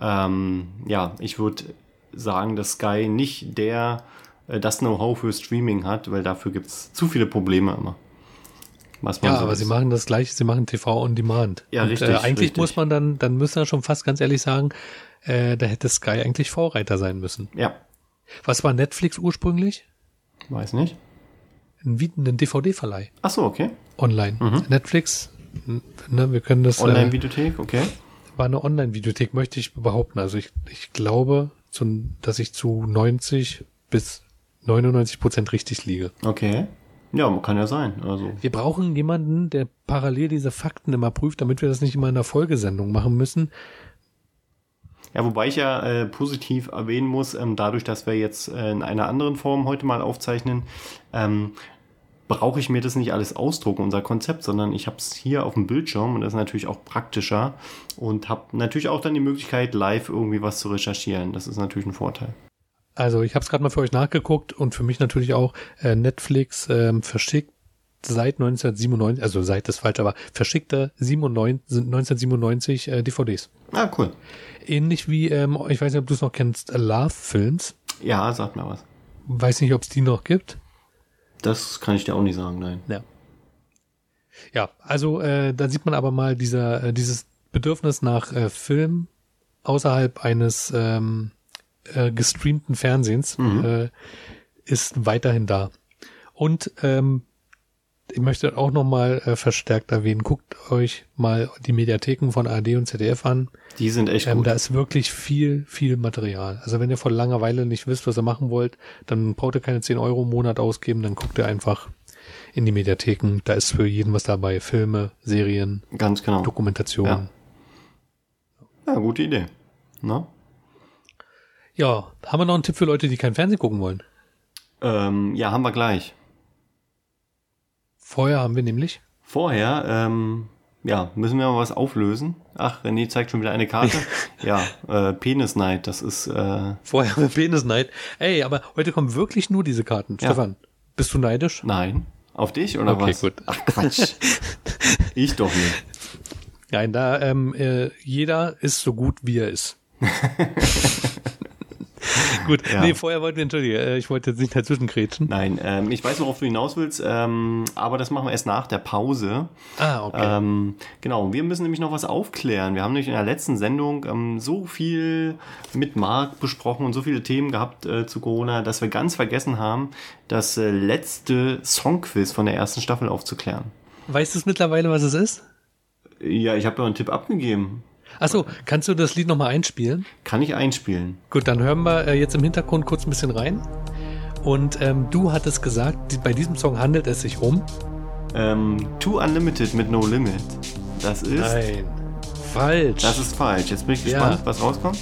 Speaker 2: ähm, ja, ich würde sagen, dass Sky nicht der äh, das Know-how für Streaming hat, weil dafür gibt es zu viele Probleme immer. Was man
Speaker 3: Ja,
Speaker 2: so
Speaker 3: aber
Speaker 2: ist.
Speaker 3: sie machen das gleiche, sie machen TV on Demand.
Speaker 2: Ja,
Speaker 3: und,
Speaker 2: richtig,
Speaker 3: Äh, eigentlich
Speaker 2: richtig.
Speaker 3: muss man dann, dann müssen wir schon fast ganz ehrlich sagen, äh, da hätte Sky eigentlich Vorreiter sein müssen.
Speaker 2: Ja,
Speaker 3: Was war Netflix ursprünglich?
Speaker 2: weiß nicht.
Speaker 3: Ein, ein DVD-Verleih
Speaker 2: Ach so, okay.
Speaker 3: online. Netflix, n- ne, wir können das. Äh,
Speaker 2: Online-Videothek, okay.
Speaker 3: war eine Online-Videothek, möchte ich behaupten. Also ich, ich glaube, zu, dass ich zu 90 bis 99 Prozent richtig liege.
Speaker 2: Okay. Ja, kann ja sein. Also,
Speaker 3: Wir brauchen jemanden, der parallel diese Fakten immer prüft, damit wir das nicht immer in einer Folgesendung machen müssen.
Speaker 2: ja, wobei ich ja äh, positiv erwähnen muss, ähm, dadurch, dass wir jetzt äh, in einer anderen Form heute mal aufzeichnen, ähm, brauche ich mir das nicht alles ausdrucken, unser Konzept, sondern ich habe es hier auf dem Bildschirm und das ist natürlich auch praktischer und habe natürlich auch dann die Möglichkeit, live irgendwie was zu recherchieren. Das ist natürlich ein Vorteil.
Speaker 3: Also ich habe es gerade mal für euch nachgeguckt und für mich natürlich auch äh, Netflix ähm, verschickt seit 1997, also seit ist falsch, aber verschickte 97, 1997 äh, DVDs.
Speaker 2: Ah, cool.
Speaker 3: Ähnlich wie, ähm, ich weiß nicht, ob du es noch kennst, Love Films.
Speaker 2: Ja, sag mal was.
Speaker 3: Weiß nicht, ob es die noch gibt.
Speaker 2: Das kann ich dir auch nicht sagen, nein.
Speaker 3: Ja. Ja, also äh, da sieht man aber mal dieser, äh, dieses Bedürfnis nach äh, Film außerhalb eines ähm, äh, gestreamten Fernsehens äh, ist weiterhin da. Und ähm, ich möchte auch nochmal äh, verstärkt erwähnen, guckt euch mal die Mediatheken von ARD und ZDF an.
Speaker 2: Die sind echt
Speaker 3: Ähm,
Speaker 2: gut.
Speaker 3: da ist wirklich viel, viel Material. Also wenn ihr vor Langeweile nicht wisst, was ihr machen wollt, dann braucht ihr keine 10 Euro im Monat ausgeben, dann guckt ihr einfach in die Mediatheken. Da ist für jeden was dabei. Filme, Serien,
Speaker 2: Ganz genau.
Speaker 3: Dokumentationen.
Speaker 2: Ja, gute Idee. Na?
Speaker 3: Ja. haben wir noch einen Tipp für Leute, die kein Fernsehen gucken wollen?
Speaker 2: Ähm, ja, haben wir gleich.
Speaker 3: Vorher haben wir nämlich.
Speaker 2: Vorher, ähm, ja, müssen wir mal was auflösen. Ach, René zeigt schon wieder eine Karte. ja, äh, Penis Night, das ist, äh,
Speaker 3: Vorher haben wir Penis Night. Ey, aber heute kommen wirklich nur diese Karten.
Speaker 2: Ja.
Speaker 3: Stefan, bist du neidisch?
Speaker 2: nein. Auf dich oder
Speaker 3: Okay,
Speaker 2: was?
Speaker 3: gut.
Speaker 2: Ach, Quatsch. ich doch nicht.
Speaker 3: Nein, da ähm, äh, jeder ist so gut, wie er ist. gut,
Speaker 2: Ja.
Speaker 3: nee, vorher wollten wir, entschuldige, äh, ich wollte jetzt nicht dazwischen grätschen.
Speaker 2: Nein, ähm, ich weiß, worauf du hinaus willst, ähm, aber das machen wir erst nach der Pause.
Speaker 3: Ah, okay.
Speaker 2: Ähm, genau, wir müssen nämlich noch was aufklären. Wir haben nämlich in der letzten Sendung ähm, so viel mit Marc besprochen und so viele Themen gehabt äh, zu Corona, dass wir ganz vergessen haben, das äh, letzte Songquiz von der ersten Staffel aufzuklären.
Speaker 3: Weißt du es mittlerweile, was es ist?
Speaker 2: Ja, ich habe ja einen Tipp abgegeben.
Speaker 3: Achso, kannst du das Lied nochmal einspielen?
Speaker 2: Kann ich einspielen?
Speaker 3: Gut, dann hören wir äh, jetzt im Hintergrund kurz ein bisschen rein. Und ähm, du hattest gesagt, die, bei diesem Song handelt es sich um.
Speaker 2: Ähm, Too Unlimited mit No Limit. Das ist,
Speaker 3: Nein. Falsch.
Speaker 2: das ist falsch. Jetzt bin ich
Speaker 3: Ja.
Speaker 2: gespannt, was rauskommt.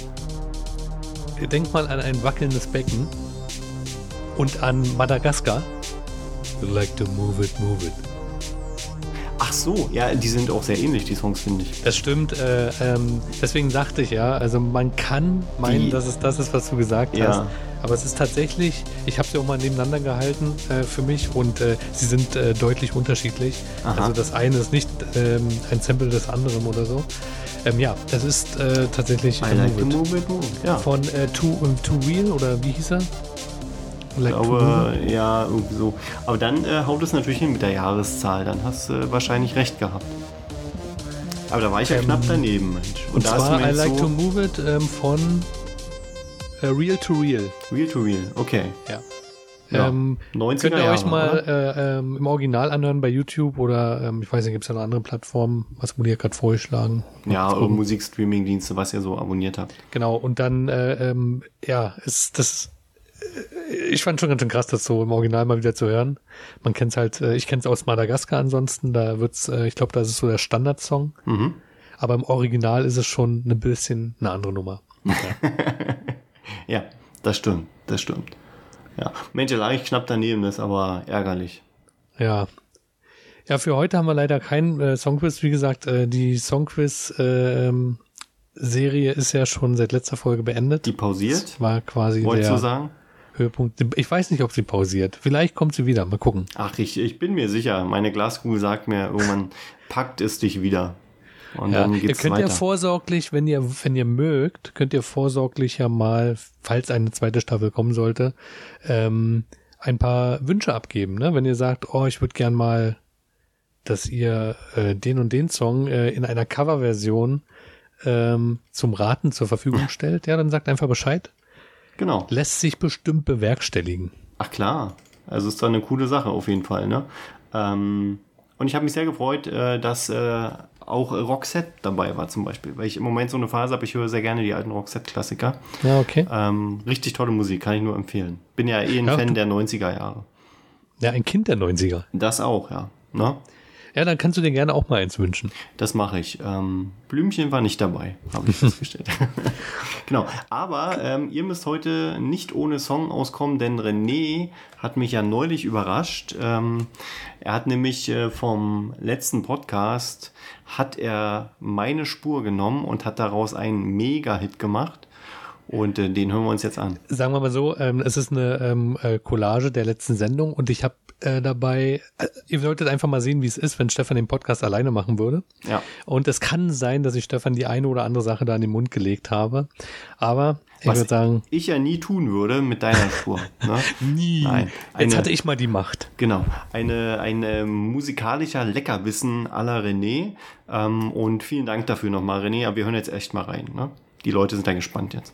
Speaker 3: Denk mal an ein wackelndes Becken und an Madagaskar. You like to move it, move it.
Speaker 2: So, ja, die sind auch sehr ähnlich, die Songs, finde ich.
Speaker 3: Das stimmt, äh, ähm, deswegen dachte ich ja, also man kann meinen,
Speaker 2: Die-
Speaker 3: dass es das ist, was du gesagt
Speaker 2: Ja.
Speaker 3: hast, Aber es ist tatsächlich, ich habe sie auch mal nebeneinander gehalten äh, für mich und äh, sie sind äh, deutlich unterschiedlich.
Speaker 2: Aha.
Speaker 3: Also das eine ist nicht ähm, ein Sample des anderen oder so. Ähm, ja, das ist äh, tatsächlich
Speaker 2: I like
Speaker 3: Move It.
Speaker 2: move it, move. Ja,
Speaker 3: von äh, Two, ähm, Two Wheel oder wie hieß er? It?
Speaker 2: glaube, ja, irgendwie so. Aber dann äh, haut es natürlich hin mit der Jahreszahl. Dann hast du wahrscheinlich recht gehabt. Aber da war ich ja
Speaker 3: Ähm,
Speaker 2: knapp daneben, Mensch.
Speaker 3: Und
Speaker 2: da hast
Speaker 3: zwar I Like
Speaker 2: so
Speaker 3: to Move It ähm, von äh, Real to Real.
Speaker 2: Real to Real, okay.
Speaker 3: Ja.
Speaker 2: Ja.
Speaker 3: Ähm,
Speaker 2: 90er
Speaker 3: könnt ihr
Speaker 2: Jahre,
Speaker 3: euch mal äh, ähm, im Original anhören bei YouTube oder ähm, ich weiß nicht, gibt es ja noch andere Plattformen, was wurde hier gerade vorgeschlagen?
Speaker 2: Ja. Musikstreaming-Dienste, was ihr so abonniert habt.
Speaker 3: Genau, und dann, äh, ähm, ja, ist das, äh, ich fand schon ganz schön krass, das so im Original mal wieder zu hören. Man kennt es halt, äh, ich kenne es aus Madagaskar ansonsten, da wird's, äh, ich glaube, das ist so der Standardsong,
Speaker 2: Mhm.
Speaker 3: aber im Original ist es schon ein bisschen eine andere Nummer.
Speaker 2: Ja, das stimmt, das stimmt. Ja, Mensch, lag ich knapp daneben, das ist aber ärgerlich.
Speaker 3: Ja. Ja, für heute haben wir leider keinen äh, Songquiz. Wie gesagt, äh, die Songquiz-Serie ist ja schon seit letzter Folge beendet.
Speaker 2: Die pausiert,
Speaker 3: Das war quasi
Speaker 2: wolltest
Speaker 3: der
Speaker 2: du sagen?
Speaker 3: Höhepunkt. Ich weiß nicht, ob sie pausiert. Vielleicht kommt sie wieder. Mal gucken.
Speaker 2: Ach, ich, ich bin mir sicher, meine Glaskugel sagt mir, irgendwann packt es dich wieder. Und
Speaker 3: Ja,
Speaker 2: dann
Speaker 3: ihr
Speaker 2: geht's
Speaker 3: könnt ja
Speaker 2: weiter.
Speaker 3: vorsorglich, wenn ihr, wenn ihr mögt, könnt ihr vorsorglich ja mal, falls eine zweite Staffel kommen sollte, ähm, ein paar Wünsche abgeben. Ne? Wenn ihr sagt, oh, ich würde gern mal, dass ihr äh, den und den Song äh, in einer Coverversion ähm, zum Raten zur Verfügung stellt, ja, dann sagt einfach Bescheid.
Speaker 2: Genau.
Speaker 3: Lässt sich bestimmt bewerkstelligen.
Speaker 2: Ach klar. Also ist doch eine coole Sache auf jeden Fall, ne? Ähm, und ich habe mich sehr gefreut, äh, dass äh, auch Roxette dabei war zum Beispiel, weil ich im Moment so eine Phase habe, ich höre sehr gerne die alten Roxette-Klassiker.
Speaker 3: Ja, okay.
Speaker 2: Ähm, richtig tolle Musik, kann ich nur empfehlen. Bin ja eh ein
Speaker 3: Ja,
Speaker 2: Fan der 90er Jahre.
Speaker 3: Ja, ein Kind der 90er.
Speaker 2: Das auch, ja. Ne?
Speaker 3: Ja, dann kannst du dir gerne auch mal eins wünschen.
Speaker 2: Das mache ich. Ähm, Blümchen war nicht dabei, habe ich festgestellt. genau. Aber ähm, ihr müsst heute nicht ohne Song auskommen, denn René hat mich ja neulich überrascht. Ähm, er hat nämlich äh, vom letzten Podcast hat er meine Spur genommen und hat daraus einen Mega-Hit gemacht. Und äh, den hören wir uns jetzt an.
Speaker 3: sagen wir mal so, ähm, es ist eine ähm, äh, Collage der letzten Sendung und ich habe äh, dabei, äh, ihr solltet einfach mal sehen, wie es ist, wenn Stefan den Podcast alleine machen würde.
Speaker 2: Ja.
Speaker 3: Und es kann sein, dass ich Stefan die eine oder andere Sache da in den Mund gelegt habe. Aber ich
Speaker 2: Was
Speaker 3: würde sagen,
Speaker 2: ich ja nie tun würde mit deiner Spur. Ne?
Speaker 3: nie.
Speaker 2: Nein.
Speaker 3: Jetzt
Speaker 2: Eine-
Speaker 3: hatte ich mal die Macht.
Speaker 2: Genau, eine, ein musikalischer Leckerwissen à la René. Ähm, und vielen Dank dafür nochmal, René. Aber wir hören jetzt echt mal rein. Ne? Die Leute sind da gespannt jetzt.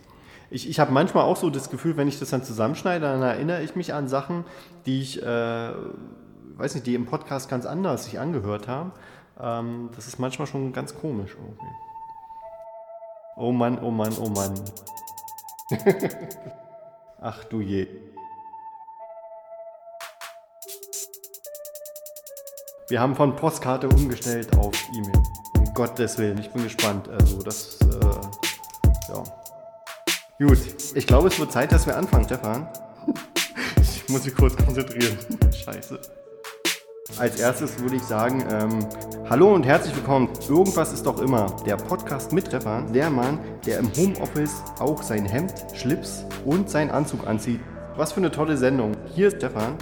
Speaker 2: Ich, ich habe manchmal auch so das Gefühl, wenn ich das dann zusammenschneide, dann erinnere ich mich an Sachen, die ich, äh, weiß nicht, die im Podcast ganz anders sich angehört haben. Ähm, das ist manchmal schon ganz komisch irgendwie. Oh Mann, oh Mann, oh Mann. Ach du je. Wir haben von Postkarte umgestellt auf E-Mail. Um Gottes Willen, ich bin gespannt. Also das, äh, ja. Gut, ich glaube, es wird Zeit, dass wir anfangen, Stefan. Ich muss mich kurz konzentrieren. Scheiße. Als erstes würde ich sagen, ähm, hallo und herzlich willkommen. Irgendwas ist doch immer. Der Podcast mit Stefan, der Mann, der im Homeoffice auch sein Hemd, Schlips und seinen Anzug anzieht. Was für eine tolle Sendung. Hier ist Stefan.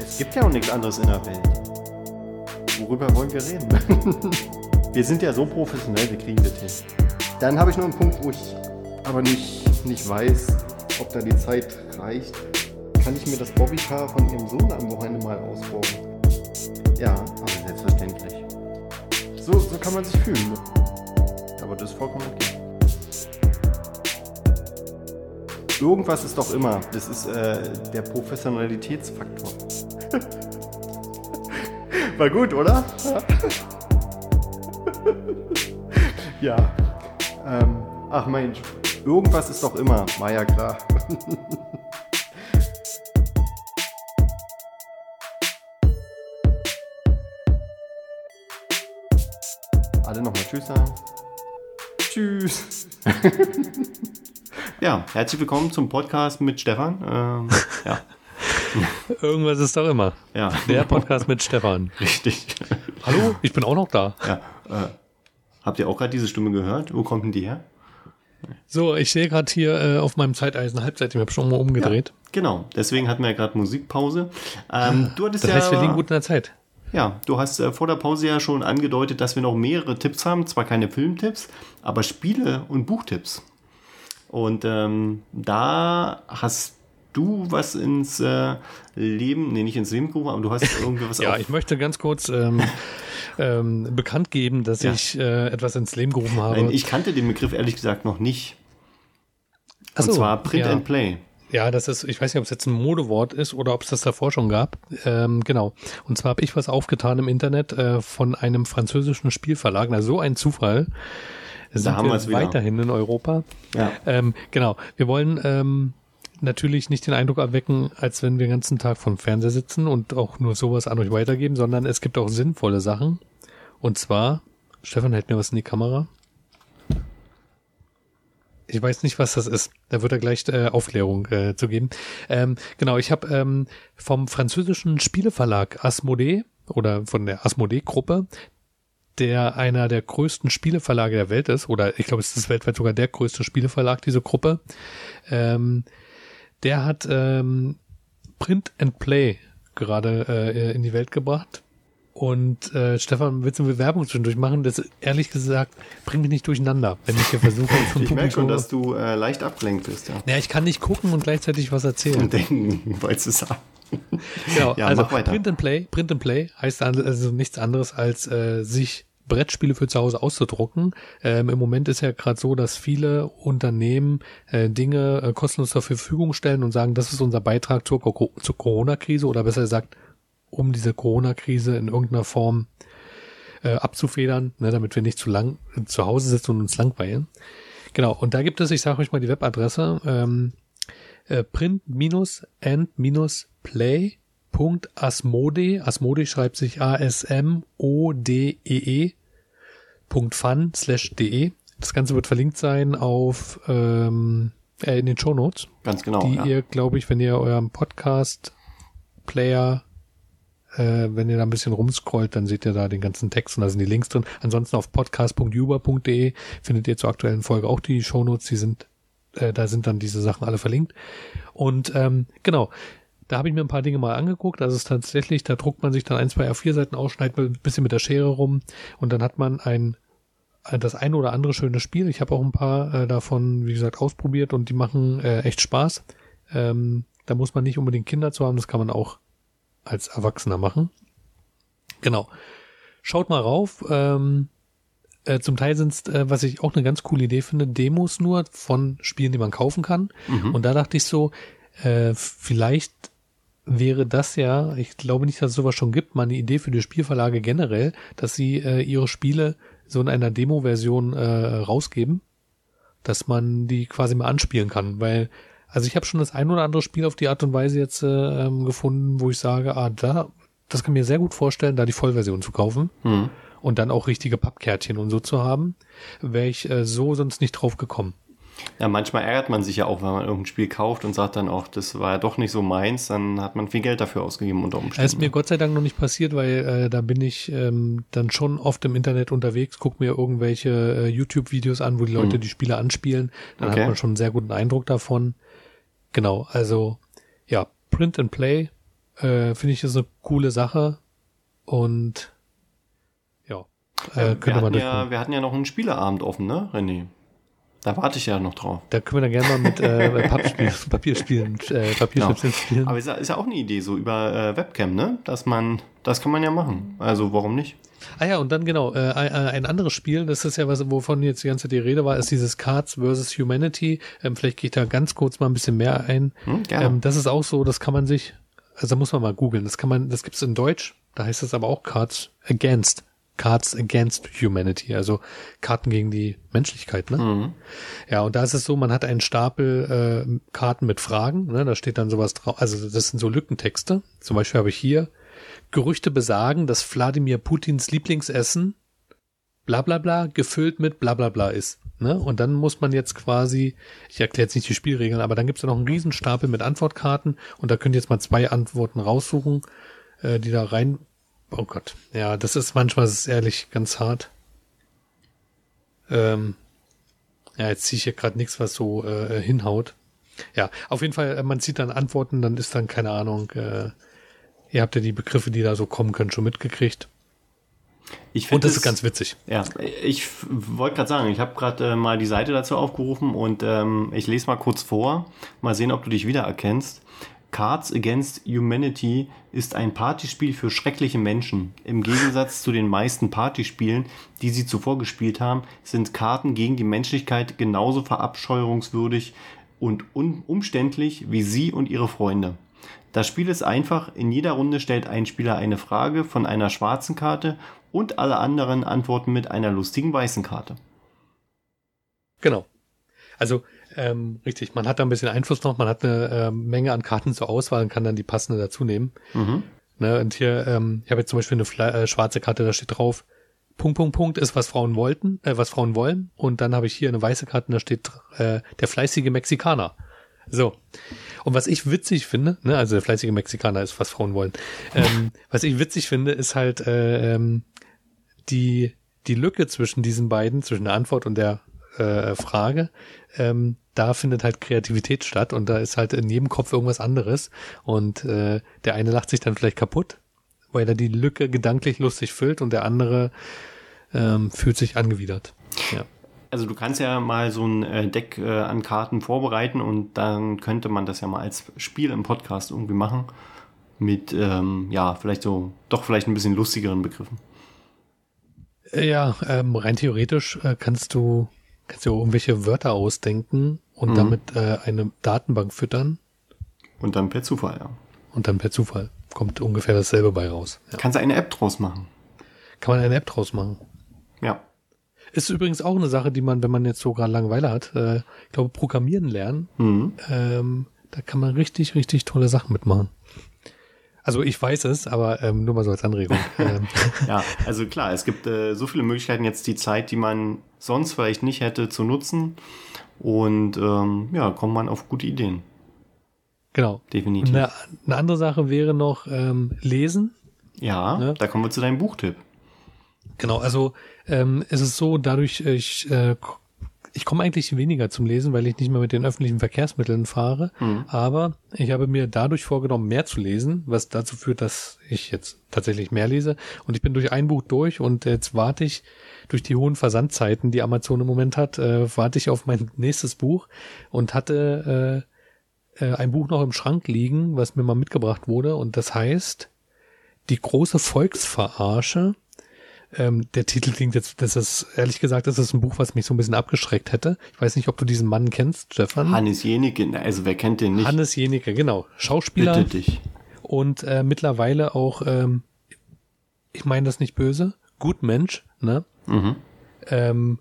Speaker 2: Es gibt ja auch nichts anderes in der Welt. Worüber wollen wir reden? wir sind ja so professionell, wir kriegen das hin. Dann habe ich noch einen Punkt, wo ich aber nicht, nicht weiß, ob da die Zeit reicht. Kann ich mir das Bobbycar von ihrem Sohn am Wochenende mal ausbauen? Ja, aber selbstverständlich. So, so kann man sich fühlen. Ne? Aber das ist vollkommen okay. Irgendwas ist doch immer. Das ist äh, der Professionalitätsfaktor. War gut, oder? ja. Ähm, ach Mensch. Irgendwas ist doch immer. War ja klar. Alle nochmal Tschüss sagen. Tschüss. ja, herzlich willkommen zum Podcast mit Stefan. Ähm, ja,
Speaker 3: Irgendwas ist doch immer.
Speaker 2: ja.
Speaker 3: Der Podcast mit Stefan.
Speaker 2: Richtig.
Speaker 3: Hallo, ich bin auch noch da.
Speaker 2: Ja, äh, habt ihr auch gerade diese Stimme gehört? Wo kommt denn die her?
Speaker 3: So, ich sehe gerade hier äh, auf meinem Zeiteisen Halbzeit, ich habe schon mal umgedreht.
Speaker 2: Genau, deswegen hatten wir ja gerade Musikpause. Ähm, du hattest
Speaker 3: Das
Speaker 2: ja,
Speaker 3: heißt, wir liegen gut in der Zeit.
Speaker 2: Ja, du hast äh, vor der Pause ja schon angedeutet, dass wir noch mehrere Tipps haben. Zwar keine Filmtipps, aber Spiele- und Buchtipps. Und ähm, da hast du was ins äh, Leben, nee, nicht ins Leben gerufen, aber du hast irgendwie was
Speaker 3: Ja,
Speaker 2: auf.
Speaker 3: ich möchte ganz kurz ähm, ähm, bekannt geben, dass
Speaker 2: Ja.
Speaker 3: ich äh, etwas ins Leben gerufen habe.
Speaker 2: Nein, ich kannte den Begriff ehrlich gesagt noch nicht. Und
Speaker 3: so,
Speaker 2: zwar Print
Speaker 3: ja.
Speaker 2: and Play.
Speaker 3: Ja, das ist, ich weiß nicht, ob es jetzt ein Modewort ist oder ob es das davor schon gab. Ähm, genau. Und zwar habe ich was aufgetan im Internet äh, von einem französischen Spielverlag. Na, so ein Zufall. Sind
Speaker 2: haben
Speaker 3: wir
Speaker 2: wieder.
Speaker 3: weiterhin in Europa.
Speaker 2: Ja.
Speaker 3: Ähm, genau. Wir wollen ähm, natürlich nicht den Eindruck erwecken, als wenn wir den ganzen Tag vom Fernseher sitzen und auch nur sowas an euch weitergeben, sondern es gibt auch sinnvolle Sachen. Und zwar, Stefan hält mir was in die Kamera. Ich weiß nicht, was das ist. Da wird er gleich äh, Aufklärung äh, zu geben. Ähm, genau, ich habe ähm, vom französischen Spieleverlag Asmodee oder von der Asmodee-Gruppe, der einer der größten Spieleverlage der Welt ist, oder ich glaube, es ist weltweit sogar der größte Spieleverlag, diese Gruppe, ähm, der hat ähm, Print and Play gerade äh, in die Welt gebracht. Und äh, Stefan, willst du eine Bewerbung zwischendurch machen? Das ehrlich gesagt bringt mich nicht durcheinander, wenn ich hier versuche,
Speaker 2: Ich merke schon, dass du äh, leicht abgelenkt bist, ja.
Speaker 3: ja, ich kann nicht gucken und gleichzeitig was erzählen.
Speaker 2: Und denken, weil es ist.
Speaker 3: Genau,
Speaker 2: Ja,
Speaker 3: also. Print and Play, Print and Play heißt also nichts anderes als äh, sich Brettspiele für zu Hause auszudrucken. Ähm, Im Moment ist ja gerade so, dass viele Unternehmen äh, Dinge äh, kostenlos zur Verfügung stellen und sagen, das ist unser Beitrag zur, zur Corona-Krise oder besser gesagt, um diese Corona-Krise in irgendeiner Form äh, abzufedern, ne, damit wir nicht zu lang zu Hause sitzen und uns langweilen. Genau, und da gibt es, ich sage euch mal die Webadresse, ähm, äh, print-and-play.asmode, Asmode schreibt sich A-S-M-O-D-E-E, Punkt fun slash de. Das Ganze wird verlinkt sein auf ähm, äh, in den Show Notes,
Speaker 2: Ganz genau.
Speaker 3: die
Speaker 2: ja.
Speaker 3: ihr, glaube ich, wenn ihr eurem Podcast-Player äh, wenn ihr da ein bisschen rumscrollt, dann seht ihr da den ganzen Text und da sind die Links drin. Ansonsten auf podcast.uber.de findet ihr zur aktuellen Folge auch die Shownotes, die sind, äh, da sind dann diese Sachen alle verlinkt. Und ähm, genau, da habe ich mir ein paar Dinge mal angeguckt. Also es ist tatsächlich, da druckt man sich dann ein, zwei A4-Seiten aus, schneidet ein bisschen mit der Schere rum und dann hat man ein äh, das eine oder andere schöne Spiel. Ich habe auch ein paar äh, davon, wie gesagt, ausprobiert und die machen äh, echt Spaß. Ähm, da muss man nicht unbedingt Kinder zu haben, das kann man auch als Erwachsener machen. Genau. Schaut mal rauf. Ähm, äh, zum Teil sind es, äh, was ich auch eine ganz coole Idee finde, Demos nur von Spielen, die man kaufen kann. Und da dachte ich so, äh, vielleicht wäre das ja, ich glaube nicht, dass es sowas schon gibt, mal eine Idee für die Spielverlage generell, dass sie äh, ihre Spiele so in einer Demo-Version äh, rausgeben, dass man die quasi mal anspielen kann, weil also ich habe schon das ein oder andere Spiel auf die Art und Weise jetzt äh, ähm, gefunden, wo ich sage, ah, da, das kann ich mir sehr gut vorstellen, da die Vollversion zu kaufen
Speaker 2: Hm.
Speaker 3: und dann auch richtige Pappkärtchen und so zu haben, wäre ich äh, so sonst nicht drauf gekommen.
Speaker 2: Ja, manchmal ärgert man sich ja auch, wenn man irgendein Spiel kauft und sagt dann auch, das war ja doch nicht so meins, dann hat man viel Geld dafür ausgegeben unter Umständen.
Speaker 3: Das ist mir Gott sei Dank noch nicht passiert, weil äh, da bin ich ähm, dann schon oft im Internet unterwegs, guck mir irgendwelche äh, YouTube-Videos an, wo die Leute die Spiele anspielen. Dann
Speaker 2: Okay.
Speaker 3: hat man schon einen sehr guten Eindruck davon. Genau, also ja, Print and Play äh, finde ich ist eine coole Sache und ja, äh,
Speaker 2: wir,
Speaker 3: könnte man
Speaker 2: hatten ja, wir hatten ja noch einen Spieleabend offen, ne, René? Da warte ich ja noch drauf.
Speaker 3: Da können wir dann gerne mal mit äh, Pappspiel, Papierspielen, äh, Papierschnipseln spielen.
Speaker 2: Aber ist ja, ist ja auch eine Idee, so über äh, Webcam, ne? Dass man, das kann man ja machen. Also warum nicht?
Speaker 3: Ah ja, und dann genau, äh, ein, ein anderes Spiel, das ist ja was, wovon jetzt die ganze Zeit die Rede war, ist dieses Cards vs. Humanity. Ähm, vielleicht gehe ich da ganz kurz mal ein bisschen mehr ein.
Speaker 2: Hm, gerne.
Speaker 3: Ähm, das ist auch so, das kann man sich, also da muss man mal googeln. Das kann man, das gibt's in Deutsch, da heißt es aber auch Cards Against. Cards Against Humanity, also Karten gegen die Menschlichkeit, ne?
Speaker 2: Mhm.
Speaker 3: Ja, und da ist es so, man hat einen Stapel äh, Karten mit Fragen, ne? da steht dann sowas drauf, also das sind so Lückentexte. Zum Beispiel habe ich hier, Gerüchte besagen, dass Wladimir Putins Lieblingsessen bla bla bla gefüllt mit bla bla bla ist. Ne? Und dann muss man jetzt quasi, ich erkläre jetzt nicht die Spielregeln, aber dann gibt es ja noch einen Riesenstapel mit Antwortkarten und da könnt ihr jetzt mal zwei Antworten raussuchen, äh, die da rein. Oh Gott, ja, das ist manchmal, das ist ehrlich ganz hart. Ähm, Ja, jetzt ziehe ich hier gerade nichts, was so äh, hinhaut. Ja, auf jeden Fall, äh, man sieht dann Antworten, dann ist dann, keine Ahnung, äh, ihr habt ja die Begriffe, die da so kommen können, schon mitgekriegt.
Speaker 2: Ich
Speaker 3: Und das
Speaker 2: es-
Speaker 3: ist ganz witzig.
Speaker 2: Ja, ich wollte gerade sagen, ich habe gerade äh, mal die Seite dazu aufgerufen und ähm, ich lese mal kurz vor. Mal sehen, ob du dich wiedererkennst. Cards Against Humanity ist ein Partyspiel für schreckliche Menschen. Im Gegensatz zu den meisten Partyspielen, die sie zuvor gespielt haben, sind Karten gegen die Menschlichkeit genauso verabscheuungswürdig und un umständlich wie sie und ihre Freunde. Das Spiel ist einfach, in jeder Runde stellt ein Spieler eine Frage von einer schwarzen Karte und alle anderen antworten mit einer lustigen weißen Karte.
Speaker 3: Genau. Also, ähm, richtig, man hat da ein bisschen Einfluss noch, man hat eine äh, Menge an Karten zur Auswahl und kann dann die passende dazu nehmen.
Speaker 2: Mhm.
Speaker 3: Ne, und hier, ähm, ich habe jetzt zum Beispiel eine Fle äh, schwarze Karte, da steht drauf, Punkt, Punkt, Punkt ist, was Frauen wollten, äh, was Frauen wollen. Und dann habe ich hier eine weiße Karte, da steht äh, der fleißige Mexikaner. So. Und was ich witzig finde, ne, also der fleißige Mexikaner ist, was Frauen wollen. Ähm, was ich witzig finde, ist halt äh, ähm, die, die Lücke zwischen diesen beiden, zwischen der Antwort und der äh, Frage, ähm, da findet halt Kreativität statt und da ist halt in jedem Kopf irgendwas anderes. Und äh, der eine lacht sich dann vielleicht kaputt, weil er die Lücke gedanklich lustig füllt und der andere ähm, fühlt sich angewidert. Ja.
Speaker 2: Also du kannst ja mal so ein äh, Deck äh, an Karten vorbereiten und dann könnte man das ja mal als Spiel im Podcast irgendwie machen. Mit, ähm, ja, vielleicht so, doch vielleicht ein bisschen lustigeren Begriffen.
Speaker 3: Äh, Ja, ähm, rein theoretisch äh, kannst du kannst du irgendwelche Wörter ausdenken und
Speaker 2: Mhm.
Speaker 3: damit äh, eine Datenbank füttern
Speaker 2: Und dann per Zufall, ja.
Speaker 3: und dann per Zufall kommt ungefähr dasselbe bei raus. Ja.
Speaker 2: Kannst du eine App draus machen.
Speaker 3: Kann man eine App draus machen.
Speaker 2: Ja.
Speaker 3: Ist übrigens auch eine Sache, die man, wenn man jetzt so gerade Langeweile hat, äh, ich glaube, Programmieren lernen,
Speaker 2: Mhm.
Speaker 3: ähm, da kann man richtig, richtig tolle Sachen mitmachen. Also ich weiß es, aber ähm, nur mal so als Anregung. ähm,
Speaker 2: Ja, also klar, es gibt äh, so viele Möglichkeiten, jetzt die Zeit, die man sonst vielleicht nicht hätte, zu nutzen. Und ähm, ja, kommt man auf gute Ideen.
Speaker 3: genau.
Speaker 2: Definitiv.
Speaker 3: Eine, eine andere Sache wäre noch ähm, Lesen.
Speaker 2: ja,
Speaker 3: Ne?
Speaker 2: da kommen wir zu deinem Buchtipp.
Speaker 3: Genau, also ähm, es ist so, dadurch, äh, ich, äh, ich komme eigentlich weniger zum Lesen, weil ich nicht mehr mit den öffentlichen Verkehrsmitteln fahre.
Speaker 2: Mhm.
Speaker 3: Aber ich habe mir dadurch vorgenommen, mehr zu lesen, was dazu führt, dass ich jetzt tatsächlich mehr lese. Und ich bin durch ein Buch durch und jetzt warte ich durch die hohen Versandzeiten, die Amazon im Moment hat, äh, warte ich auf mein nächstes Buch und hatte äh, äh, ein Buch noch im Schrank liegen, was mir mal mitgebracht wurde. Und das heißt Die große Volksverarsche ähm, der Titel klingt jetzt, das ist, ehrlich gesagt, das ist ein Buch, was mich so ein bisschen abgeschreckt hätte. Ich weiß nicht, ob du diesen Mann kennst, Stefan.
Speaker 2: Hannes Jenike, na, also wer kennt den nicht?
Speaker 3: Hannes Jenike, genau. Schauspieler
Speaker 2: Bitte dich.
Speaker 3: und äh, mittlerweile auch, ähm, ich meine das nicht böse, gut Mensch, ne?
Speaker 2: Mhm.
Speaker 3: Ähm,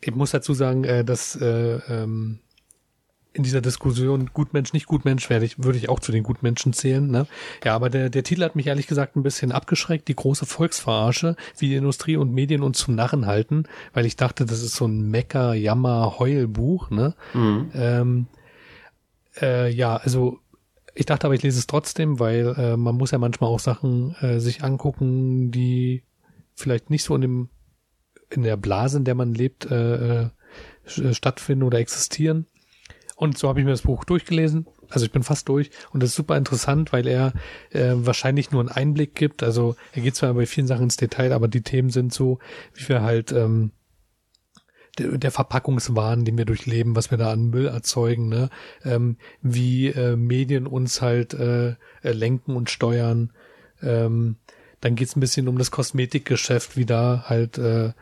Speaker 3: ich muss dazu sagen, äh, dass äh, ähm, in dieser Diskussion Gutmensch, nicht Gutmensch werde ich, würde ich auch zu den Gutmenschen zählen. Ne? Ja, aber der, der Titel hat mich ehrlich gesagt ein bisschen abgeschreckt. Die große Volksverarsche, wie die Industrie und Medien uns zum Narren halten, weil ich dachte, das ist so ein Mecker, Jammer, Heulbuch. Ne?
Speaker 2: Mhm.
Speaker 3: Ähm, äh, ja, also ich dachte aber, ich lese es trotzdem, weil äh, man muss ja manchmal auch Sachen äh, sich angucken, die vielleicht nicht so in dem in der Blase, in der man lebt, äh, äh, stattfinden oder existieren. Und so habe ich mir das Buch durchgelesen. Also ich bin fast durch und das ist super interessant, weil er äh, wahrscheinlich nur einen Einblick gibt. Also er geht zwar bei vielen Sachen ins Detail, aber die Themen sind so, wie wir halt ähm, der, Verpackungswahn, den wir durchleben, was wir da an Müll erzeugen, ne? ähm, wie äh, Medien uns halt äh, äh, lenken und steuern. Ähm, dann geht's ein bisschen um das Kosmetikgeschäft, wie da halt äh,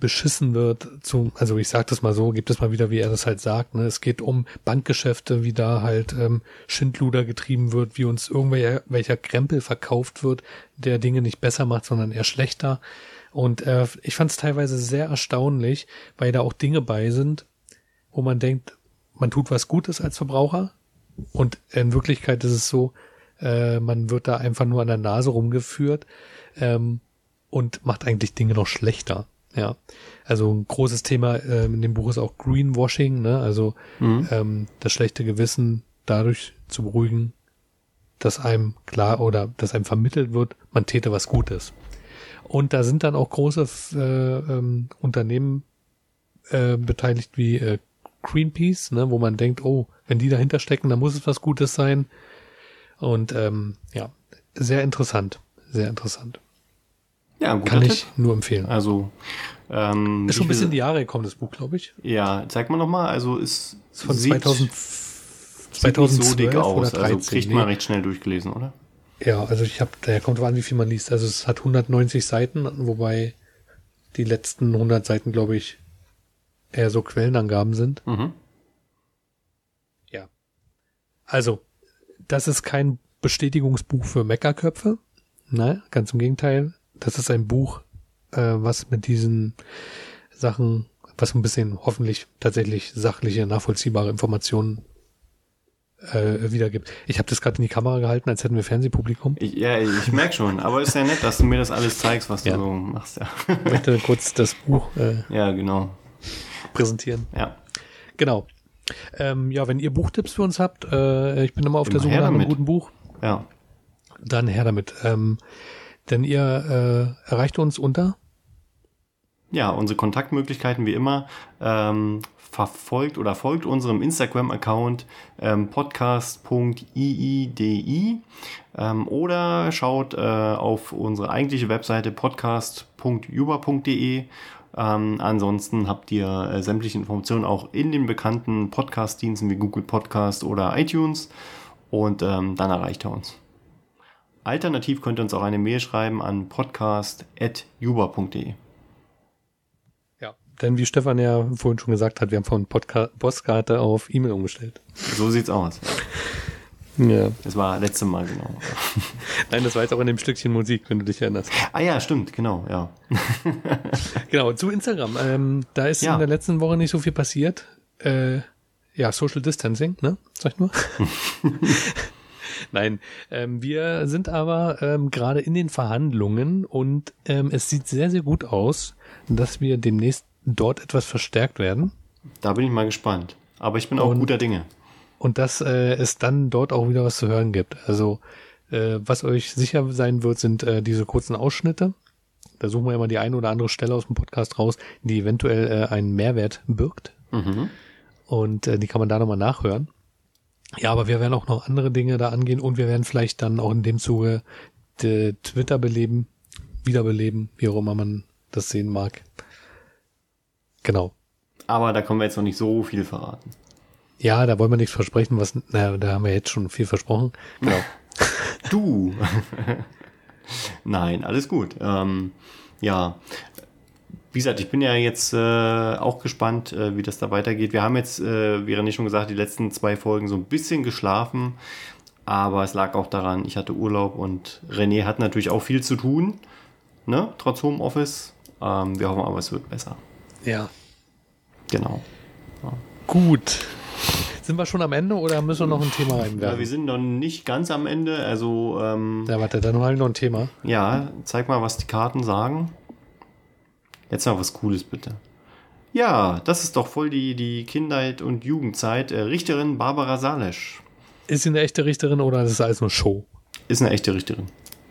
Speaker 3: beschissen wird. Zu, also ich sage das mal so, gibt es mal wieder, wie er das halt sagt. Ne? Es geht um Bankgeschäfte, wie da halt ähm, Schindluder getrieben wird, wie uns irgendwelcher welcher Krempel verkauft wird, der Dinge nicht besser macht, sondern eher schlechter. Und äh, ich fand es teilweise sehr erstaunlich, weil da auch Dinge bei sind, wo man denkt, man tut was Gutes als Verbraucher. Und in Wirklichkeit ist es so, äh, man wird da einfach nur an der Nase rumgeführt ähm, und macht eigentlich Dinge noch schlechter. Ja, also ein großes Thema äh, in dem Buch ist auch Greenwashing, ne? Also
Speaker 2: Mhm.
Speaker 3: ähm, das schlechte Gewissen dadurch zu beruhigen, dass einem klar oder dass einem vermittelt wird, man täte was Gutes. Und da sind dann auch große äh, ähm, Unternehmen äh, beteiligt wie äh, Greenpeace, ne, wo man denkt, oh, wenn die dahinter stecken, dann muss es was Gutes sein. Und ähm, ja, sehr interessant, sehr interessant.
Speaker 2: Ja,
Speaker 3: Kann
Speaker 2: Tipp.
Speaker 3: ich nur empfehlen.
Speaker 2: Also, ähm,
Speaker 3: Ist schon ein bisschen in die Jahre gekommen, das Buch, glaube ich.
Speaker 2: Ja, zeig mal nochmal. Also, ist,
Speaker 3: Ist von
Speaker 2: sieht-
Speaker 3: 2000,
Speaker 2: sieht nicht
Speaker 3: 2012
Speaker 2: so dick aus.
Speaker 3: oder 13.
Speaker 2: also, kriegt
Speaker 3: nee.
Speaker 2: man recht schnell durchgelesen, oder?
Speaker 3: Ja, also ich habe, da kommt an, wie viel man liest. Also es hat 190 Seiten, wobei die letzten 100 Seiten, glaube ich, eher so Quellenangaben sind.
Speaker 2: Mhm.
Speaker 3: Ja. Also, das ist kein Bestätigungsbuch für Meckerköpfe. Nein, ganz im Gegenteil. Das ist ein Buch, äh, was mit diesen Sachen, was ein bisschen hoffentlich tatsächlich sachliche, nachvollziehbare Informationen äh, wiedergibt. Ich habe das gerade in die Kamera gehalten, als hätten wir Fernsehpublikum.
Speaker 2: Ich, ja, ich merke schon. Aber ist ja nett, dass du mir das alles zeigst, was
Speaker 3: Ja.
Speaker 2: du so machst. Ja,
Speaker 3: Ich möchte kurz das Buch äh,
Speaker 2: ja genau.
Speaker 3: präsentieren.
Speaker 2: Ja.
Speaker 3: Genau. Ähm, ja, wenn ihr Buchtipps für uns habt, äh, ich bin immer auf der
Speaker 2: Immer
Speaker 3: Suche
Speaker 2: her
Speaker 3: nach einem
Speaker 2: damit.
Speaker 3: guten Buch,
Speaker 2: Ja.
Speaker 3: dann her damit. Ähm, denn ihr äh, erreicht uns unter
Speaker 2: Ja, unsere Kontaktmöglichkeiten wie immer. Ähm, verfolgt oder folgt unserem Instagram-Account ähm, podcast.iidi ähm, oder schaut äh, auf unsere eigentliche Webseite podcast.juba.de. Ähm, ansonsten habt ihr äh, sämtliche Informationen auch in den bekannten Podcast-Diensten wie Google Podcast oder iTunes und ähm, dann erreicht er uns. Alternativ könnt ihr uns auch eine Mail schreiben an podcast.juba.de.
Speaker 3: Ja. Denn wie Stefan ja vorhin schon gesagt hat, wir haben von Podca Postkarte auf E-Mail umgestellt.
Speaker 2: So sieht's aus.
Speaker 3: Ja.
Speaker 2: Das war letzte Mal, genau.
Speaker 3: Nein, das war jetzt auch in dem Stückchen Musik, wenn du dich erinnerst.
Speaker 2: Ah ja, stimmt, genau, ja.
Speaker 3: Genau, zu Instagram. Ähm, da ist
Speaker 2: Ja.
Speaker 3: in der letzten Woche nicht so viel passiert. Äh, ja, Social Distancing, ne? Sag ich nur. Nein, ähm, wir sind aber ähm, gerade in den Verhandlungen und ähm, es sieht sehr, sehr gut aus, dass wir demnächst dort etwas verstärkt werden
Speaker 2: Da bin ich mal gespannt. Aber ich bin auch
Speaker 3: Und-
Speaker 2: guter Dinge.
Speaker 3: und dass äh, es dann dort auch wieder was zu hören gibt. Also äh, was euch sicher sein wird, sind äh, diese kurzen Ausschnitte. Da suchen wir immer die eine oder andere Stelle aus dem Podcast raus, die eventuell äh, einen Mehrwert birgt.
Speaker 2: Mhm.
Speaker 3: Und äh, die kann man da nochmal nachhören. Ja, aber wir werden auch noch andere Dinge da angehen und wir werden vielleicht dann auch in dem Zuge de Twitter beleben, wiederbeleben, wie auch immer man das sehen mag. Genau.
Speaker 2: Aber da können wir jetzt noch nicht so viel verraten.
Speaker 3: Ja, da wollen wir nichts versprechen, was, naja, da haben wir jetzt schon viel versprochen. Genau.
Speaker 2: Du! Nein, alles gut. Ähm, ja. Wie gesagt, ich bin ja jetzt äh, auch gespannt, äh, wie das da weitergeht. Wir haben jetzt, äh, wie René schon gesagt, die letzten zwei Folgen so ein bisschen geschlafen. Aber es lag auch daran, ich hatte Urlaub und René hat natürlich auch viel zu tun. Ne? Trotz Homeoffice. Ähm, wir hoffen aber, es wird besser.
Speaker 3: Ja.
Speaker 2: Genau.
Speaker 3: Gut. Sind wir schon am Ende oder müssen wir noch ein Thema
Speaker 2: Ja, wir
Speaker 3: reinwerfen?
Speaker 2: sind noch nicht ganz am Ende. Also, ähm,
Speaker 3: Ja, warte, dann ich noch ein Thema.
Speaker 2: ja, zeig mal, was die Karten sagen. Jetzt noch was Cooles, bitte. Ja, das ist doch voll die, die Kindheit und Jugendzeit. Äh, Richterin Barbara Salesch
Speaker 3: Ist sie eine echte Richterin oder ist es alles nur Show?
Speaker 2: ist eine echte Richterin,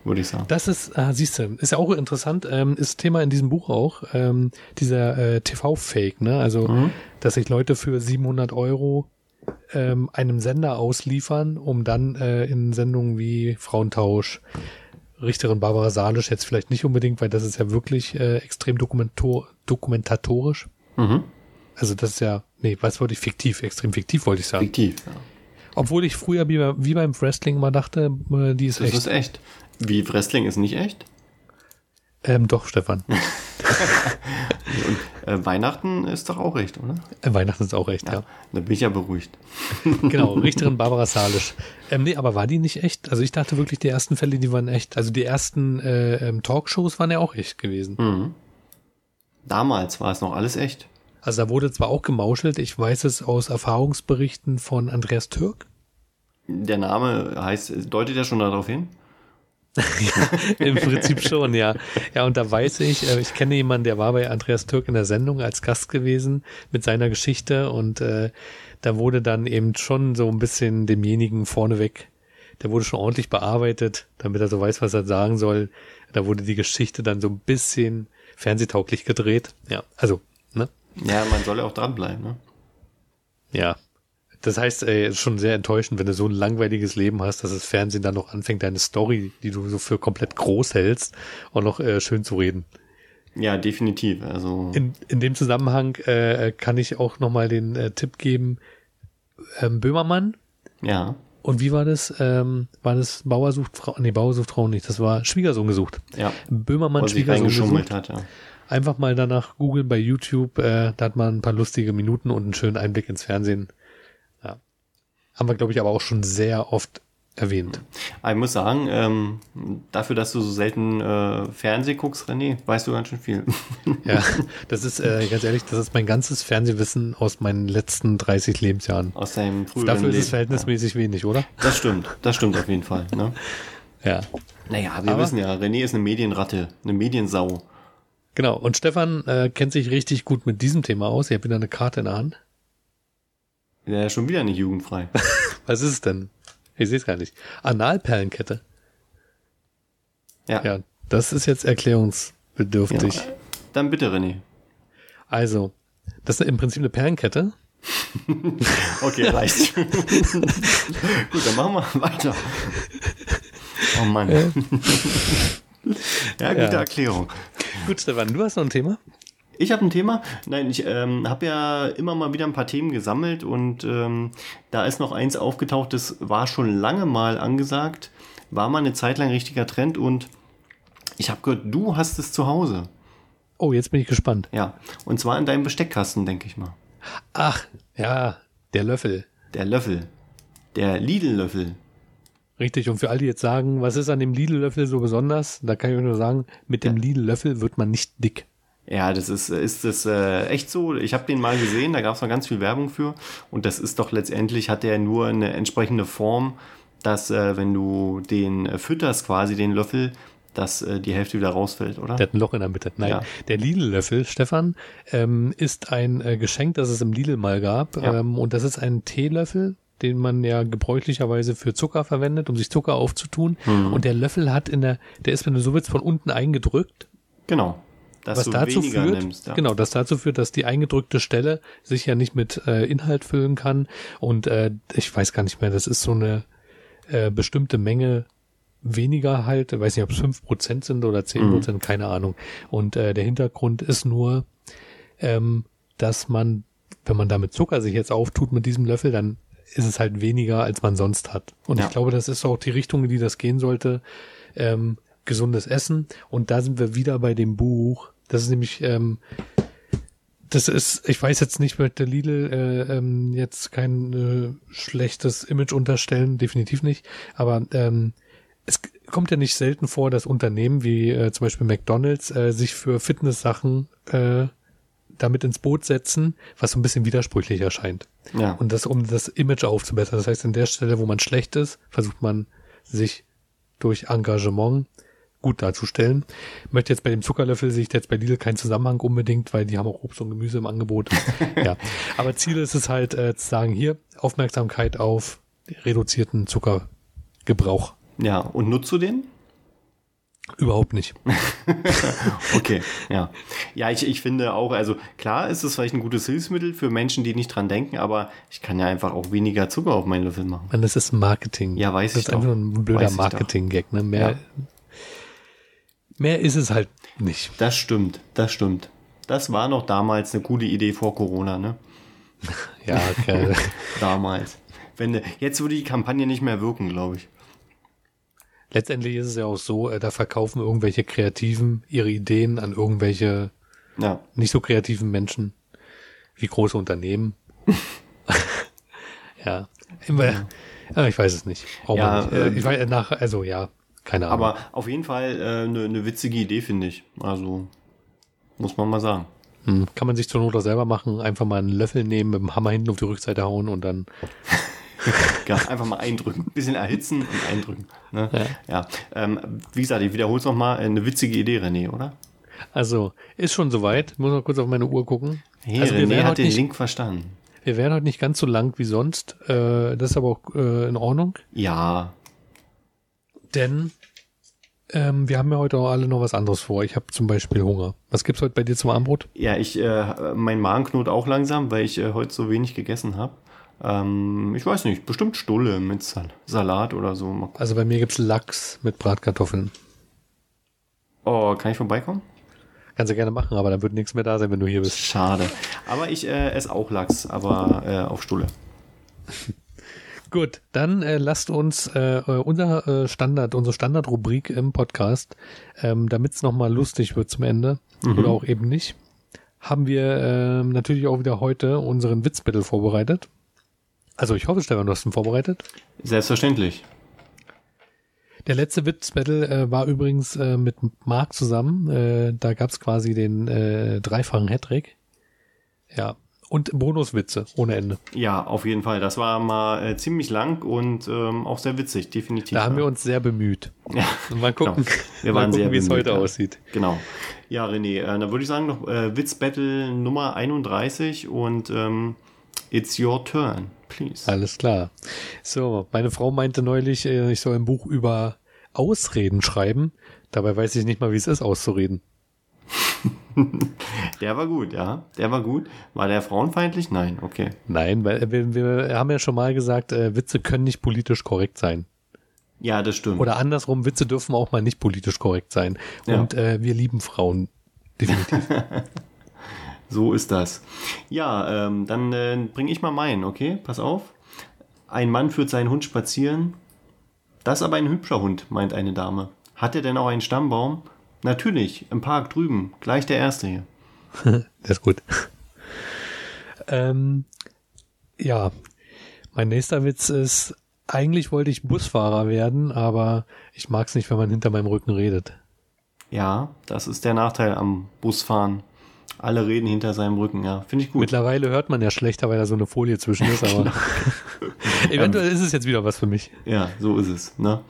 Speaker 2: würde ich sagen.
Speaker 3: Das ist, ah, siehst du, ist ja auch interessant, ähm, ist Thema in diesem Buch auch, ähm, dieser äh, TV-Fake, ne? Also,
Speaker 2: Mhm.
Speaker 3: dass sich Leute für 700 Euro ähm, einem Sender ausliefern, um dann äh, in Sendungen wie Frauentausch, Richterin Barbara Salisch jetzt vielleicht nicht unbedingt, weil das ist ja wirklich äh, extrem dokumentatorisch.
Speaker 2: Mhm.
Speaker 3: Also das ist ja, nee, was wollte ich, fiktiv, extrem fiktiv wollte ich sagen.
Speaker 2: Fiktiv. Ja.
Speaker 3: Obwohl ich früher wie, wie beim Wrestling immer dachte, äh, die ist
Speaker 2: Das
Speaker 3: echt.
Speaker 2: ist echt. Wie Wrestling ist nicht echt?
Speaker 3: Ähm, doch, Stefan.
Speaker 2: Äh, Weihnachten ist doch auch echt, oder?
Speaker 3: Äh, Weihnachten ist auch echt, ja.
Speaker 2: Da bin ich ja beruhigt.
Speaker 3: Genau, Richterin Barbara Salisch. Ähm, nee, aber war die nicht echt? Also ich dachte wirklich, die ersten Fälle, die waren echt. Also die ersten äh, ähm, Talkshows waren ja auch echt gewesen.
Speaker 2: Mhm. Damals war es noch alles echt.
Speaker 3: Also da wurde zwar auch gemauschelt, ich weiß es aus Erfahrungsberichten von Andreas Türk.
Speaker 2: Der Name heißt, deutet ja schon darauf hin.
Speaker 3: Im Prinzip schon, ja. Ja, und da weiß ich, äh, ich kenne jemanden, der war bei Andreas Türk in der Sendung als Gast gewesen mit seiner Geschichte und äh, da wurde dann eben schon so ein bisschen demjenigen vorneweg, der wurde schon ordentlich bearbeitet, damit er so weiß, was er sagen soll. Da wurde die Geschichte dann so ein bisschen fernsehtauglich gedreht. Ja, also, ne?
Speaker 2: Ja, man soll ja auch dranbleiben, ne?
Speaker 3: Ja. Das heißt, ey, ist schon sehr enttäuschend, wenn du so ein langweiliges Leben hast, dass das Fernsehen dann noch anfängt, deine Story, die du so für komplett groß hältst, auch noch äh, schön zu reden.
Speaker 2: Ja, definitiv. Also
Speaker 3: In, in dem Zusammenhang äh, kann ich auch nochmal den äh, Tipp geben, ähm, Böhmermann.
Speaker 2: ja,
Speaker 3: Und wie war das? Ähm, war das Bauer sucht Frau? Nee, Bauer sucht Frau nicht. Das war Schwiegersohn gesucht.
Speaker 2: ja.
Speaker 3: Böhmermann
Speaker 2: er
Speaker 3: Schwiegersohn gesucht.
Speaker 2: hat, ja.
Speaker 3: Einfach mal danach googeln bei YouTube. Äh, da hat man ein paar lustige Minuten und einen schönen Einblick ins Fernsehen. Ja. Haben wir, glaube ich, aber auch schon sehr oft erwähnt.
Speaker 2: Ich muss sagen, ähm, dafür, dass du so selten äh, Fernseh guckst, René, weißt du ganz schön viel.
Speaker 3: Ja, das ist äh, ganz ehrlich, das ist mein ganzes Fernsehwissen aus meinen letzten 30 Lebensjahren.
Speaker 2: Aus deinem früheren
Speaker 3: Dafür ist es
Speaker 2: Leben.
Speaker 3: verhältnismäßig wenig, oder?
Speaker 2: Ja, das stimmt, das stimmt auf jeden Fall. Ne?
Speaker 3: Ja.
Speaker 2: Naja, wir
Speaker 3: Aber-
Speaker 2: wissen ja, René ist eine Medienratte, eine Mediensau.
Speaker 3: Genau. Und Stefan äh, kennt sich richtig gut mit diesem Thema aus. Ich habe wieder eine Karte in der Hand.
Speaker 2: Der ist schon wieder nicht jugendfrei.
Speaker 3: Was ist es denn? Ich sehe es gar nicht. Analperlenkette.
Speaker 2: Ja,
Speaker 3: Ja, das ist jetzt erklärungsbedürftig.
Speaker 2: Ja. dann bitte, René.
Speaker 3: Also, das ist im Prinzip eine Perlenkette.
Speaker 2: Okay, reicht. Gut, dann machen wir weiter. Oh Mann. ja, gute
Speaker 3: Ja.
Speaker 2: Erklärung.
Speaker 3: Gut, Stefan, du hast noch ein Thema?
Speaker 2: Ich habe ein Thema. Nein, ich ähm, habe ja immer mal wieder ein paar Themen gesammelt und ähm, da ist noch eins aufgetaucht, das war schon lange mal angesagt, war mal eine Zeit lang richtiger Trend und ich habe gehört, du hast es zu Hause.
Speaker 3: Oh, jetzt bin ich gespannt.
Speaker 2: Ja, und zwar in deinem Besteckkasten, denke ich mal.
Speaker 3: Ach, ja, der Löffel.
Speaker 2: Der Löffel. Der Lidl-Löffel.
Speaker 3: Richtig, und für alle, die jetzt sagen, was ist an dem Lidl-Löffel so besonders, da kann ich euch nur sagen, mit dem Lidl-Löffel wird man nicht dick.
Speaker 2: Ja, das ist, ist das äh, echt so. Ich habe den mal gesehen, da gab es noch ganz viel Werbung für. Und das ist doch letztendlich, hat der nur eine entsprechende Form, dass äh, wenn du den äh, fütterst, quasi den Löffel, dass äh, die Hälfte wieder rausfällt, oder?
Speaker 3: Der hat ein Loch in der Mitte. Nein,
Speaker 2: Ja.
Speaker 3: der Lidl-Löffel, Stefan, ähm, ist ein äh, Geschenk, das es im Lidl mal gab.
Speaker 2: Ja.
Speaker 3: Ähm, und das ist ein Teelöffel, den man ja gebräuchlicherweise für Zucker verwendet, um sich Zucker aufzutun.
Speaker 2: Mhm.
Speaker 3: Und der Löffel hat in der, der ist, wenn du so willst, von unten eingedrückt.
Speaker 2: Genau. Dass
Speaker 3: was
Speaker 2: du
Speaker 3: dazu
Speaker 2: weniger
Speaker 3: führt,
Speaker 2: nimmst. Ja.
Speaker 3: genau, das dazu führt, dass die eingedrückte Stelle sich ja nicht mit äh, Inhalt füllen kann und äh, ich weiß gar nicht mehr, das ist so eine äh, bestimmte Menge weniger halt, ich weiß nicht, ob es fünf Prozent sind oder zehn Prozent, keine Ahnung. Und äh, der Hintergrund ist nur, ähm, dass man, wenn man damit Zucker sich jetzt auftut mit diesem Löffel, dann ist es halt weniger, als man sonst hat. Und
Speaker 2: Ja.
Speaker 3: ich glaube, das ist auch die Richtung, in die das gehen sollte. Ähm, gesundes Essen. Und da sind wir wieder bei dem Buch. Das ist nämlich, ähm, das ist, ich weiß jetzt nicht, möchte Lidl äh, ähm, jetzt kein äh, schlechtes Image unterstellen, definitiv nicht. Aber ähm, es kommt ja nicht selten vor, dass Unternehmen wie äh, zum Beispiel McDonalds äh, sich für Fitness-Sachen äh, damit ins Boot setzen, was so ein bisschen widersprüchlich erscheint.
Speaker 2: Ja.
Speaker 3: Und das, um das Image aufzubessern. Das heißt, an der Stelle, wo man schlecht ist, versucht man sich durch Engagement gut darzustellen. Möchte jetzt bei dem Zuckerlöffel sehe ich jetzt bei Lidl keinen Zusammenhang unbedingt, weil die haben auch Obst und Gemüse im Angebot. ja. Aber Ziel ist es halt äh, zu sagen, hier Aufmerksamkeit auf reduzierten Zuckergebrauch.
Speaker 2: ja, und nutzt du den?
Speaker 3: Überhaupt nicht.
Speaker 2: Okay, ja. Ja, ich, ich finde auch, also klar ist es vielleicht ein gutes Hilfsmittel für Menschen, die nicht dran denken, aber ich kann ja einfach auch weniger Zucker auf meinen Löffel machen.
Speaker 3: Man, das ist Marketing.
Speaker 2: Ja, weiß
Speaker 3: das
Speaker 2: ich
Speaker 3: ist einfach
Speaker 2: doch.
Speaker 3: nur ein blöder
Speaker 2: doch.
Speaker 3: Marketing-Gag. Ne? Mehr,
Speaker 2: Ja.
Speaker 3: Mehr ist es halt nicht.
Speaker 2: Das stimmt, das stimmt. Das war noch damals eine gute Idee vor Corona, ne?
Speaker 3: Ja, okay.
Speaker 2: Damals. Wenn, jetzt würde die Kampagne nicht mehr wirken, glaube ich.
Speaker 3: Letztendlich ist es ja auch so, äh, da verkaufen irgendwelche Kreativen ihre Ideen an irgendwelche
Speaker 2: Ja,
Speaker 3: nicht so kreativen Menschen wie große Unternehmen. ja, immer, ja, ich weiß es nicht. Braucht
Speaker 2: Ja,
Speaker 3: nicht. Äh,
Speaker 2: ähm,
Speaker 3: ich weiß, nach, also ja, keine Ahnung.
Speaker 2: aber auf jeden Fall äh, eine, eine witzige Idee, finde ich. Also, muss man mal sagen.
Speaker 3: hm, kann man sich zur Not auch selber machen, einfach mal einen Löffel nehmen, mit dem Hammer hinten auf die Rückseite hauen und dann,
Speaker 2: Ja, einfach mal eindrücken. Bisschen erhitzen und eindrücken. Ne?
Speaker 3: Ja.
Speaker 2: Ja. Ähm, wie gesagt, ich wiederhole es nochmal. Eine witzige Idee, René, oder?
Speaker 3: also, ist schon soweit. Ich muss noch kurz auf meine Uhr gucken.
Speaker 2: Hey,
Speaker 3: also, wir
Speaker 2: René hat den
Speaker 3: nicht,
Speaker 2: Link verstanden.
Speaker 3: wir werden heute nicht ganz so lang wie sonst. Äh, das ist aber auch äh, in Ordnung.
Speaker 2: Ja,
Speaker 3: Denn Ähm, wir haben ja heute auch alle noch was anderes vor. Ich habe zum Beispiel Hunger. Was gibt's heute bei dir zum Abendbrot?
Speaker 2: Ja, ich, äh, mein Magen knurrt auch langsam, weil ich äh, heute so wenig gegessen habe. Ähm, ich weiß nicht, bestimmt Stulle mit Sal Salat oder so.
Speaker 3: Also bei mir gibt's Lachs mit Bratkartoffeln.
Speaker 2: Oh, kann ich vorbeikommen?
Speaker 3: Kannst du gerne machen, aber dann wird nichts mehr da sein, wenn du hier bist.
Speaker 2: Schade. Aber ich äh, esse auch Lachs, aber äh, auf Stulle.
Speaker 3: Gut, dann äh, lasst uns äh, unser äh, Standard, unsere Standardrubrik im Podcast, ähm, damit es nochmal lustig wird zum Ende
Speaker 2: Mhm.
Speaker 3: oder auch eben nicht, haben wir ähm, natürlich auch wieder heute unseren Witzbattle vorbereitet. Also ich hoffe, Stefan, du hast ihn vorbereitet.
Speaker 2: Selbstverständlich.
Speaker 3: Der letzte Witzbattle äh, war übrigens äh, mit Marc zusammen. Äh, da gab's quasi den äh, dreifachen Hattrick. Ja. Und Bonuswitze ohne Ende.
Speaker 2: Ja, auf jeden Fall. Das war mal äh, ziemlich lang und ähm, auch sehr witzig, definitiv.
Speaker 3: Da haben wir uns sehr bemüht.
Speaker 2: Ja,
Speaker 3: mal gucken,
Speaker 2: Genau. Wir
Speaker 3: mal
Speaker 2: waren
Speaker 3: gucken wie es heute
Speaker 2: ja.
Speaker 3: aussieht.
Speaker 2: Genau. Ja, René, äh, dann würde ich sagen noch äh, Witzbattle Nummer 31 und ähm, it's your turn, please.
Speaker 3: Alles klar. So, meine Frau meinte neulich, äh, ich soll ein Buch über Ausreden schreiben. Dabei weiß ich nicht mal, wie es ist, auszureden.
Speaker 2: Der war gut, ja. Der war gut. War der frauenfeindlich? Nein, okay.
Speaker 3: Nein, weil äh, wir, wir haben ja schon mal gesagt, äh, Witze können nicht politisch korrekt sein.
Speaker 2: Ja, das stimmt.
Speaker 3: Oder andersrum, Witze dürfen auch mal nicht politisch korrekt sein.
Speaker 2: Ja.
Speaker 3: Und äh, wir lieben Frauen. Definitiv.
Speaker 2: So ist das. Ja, ähm, dann äh, bringe ich mal meinen, okay? Pass auf. Ein Mann führt seinen Hund spazieren. Das ist aber ein hübscher Hund, meint eine Dame. Hat er denn auch einen Stammbaum? Natürlich, im Park drüben, gleich der erste hier.
Speaker 3: Der ist gut. ähm, ja, mein nächster Witz ist, eigentlich wollte ich Busfahrer werden, aber ich mag es nicht, wenn man hinter meinem Rücken redet.
Speaker 2: Ja, das ist der Nachteil am Busfahren. Alle reden hinter seinem Rücken, ja. Finde ich gut.
Speaker 3: Mittlerweile hört man ja schlechter, weil da so eine Folie zwischen ist, aber eventuell ist es jetzt wieder was für mich.
Speaker 2: Ja, so ist es, ne?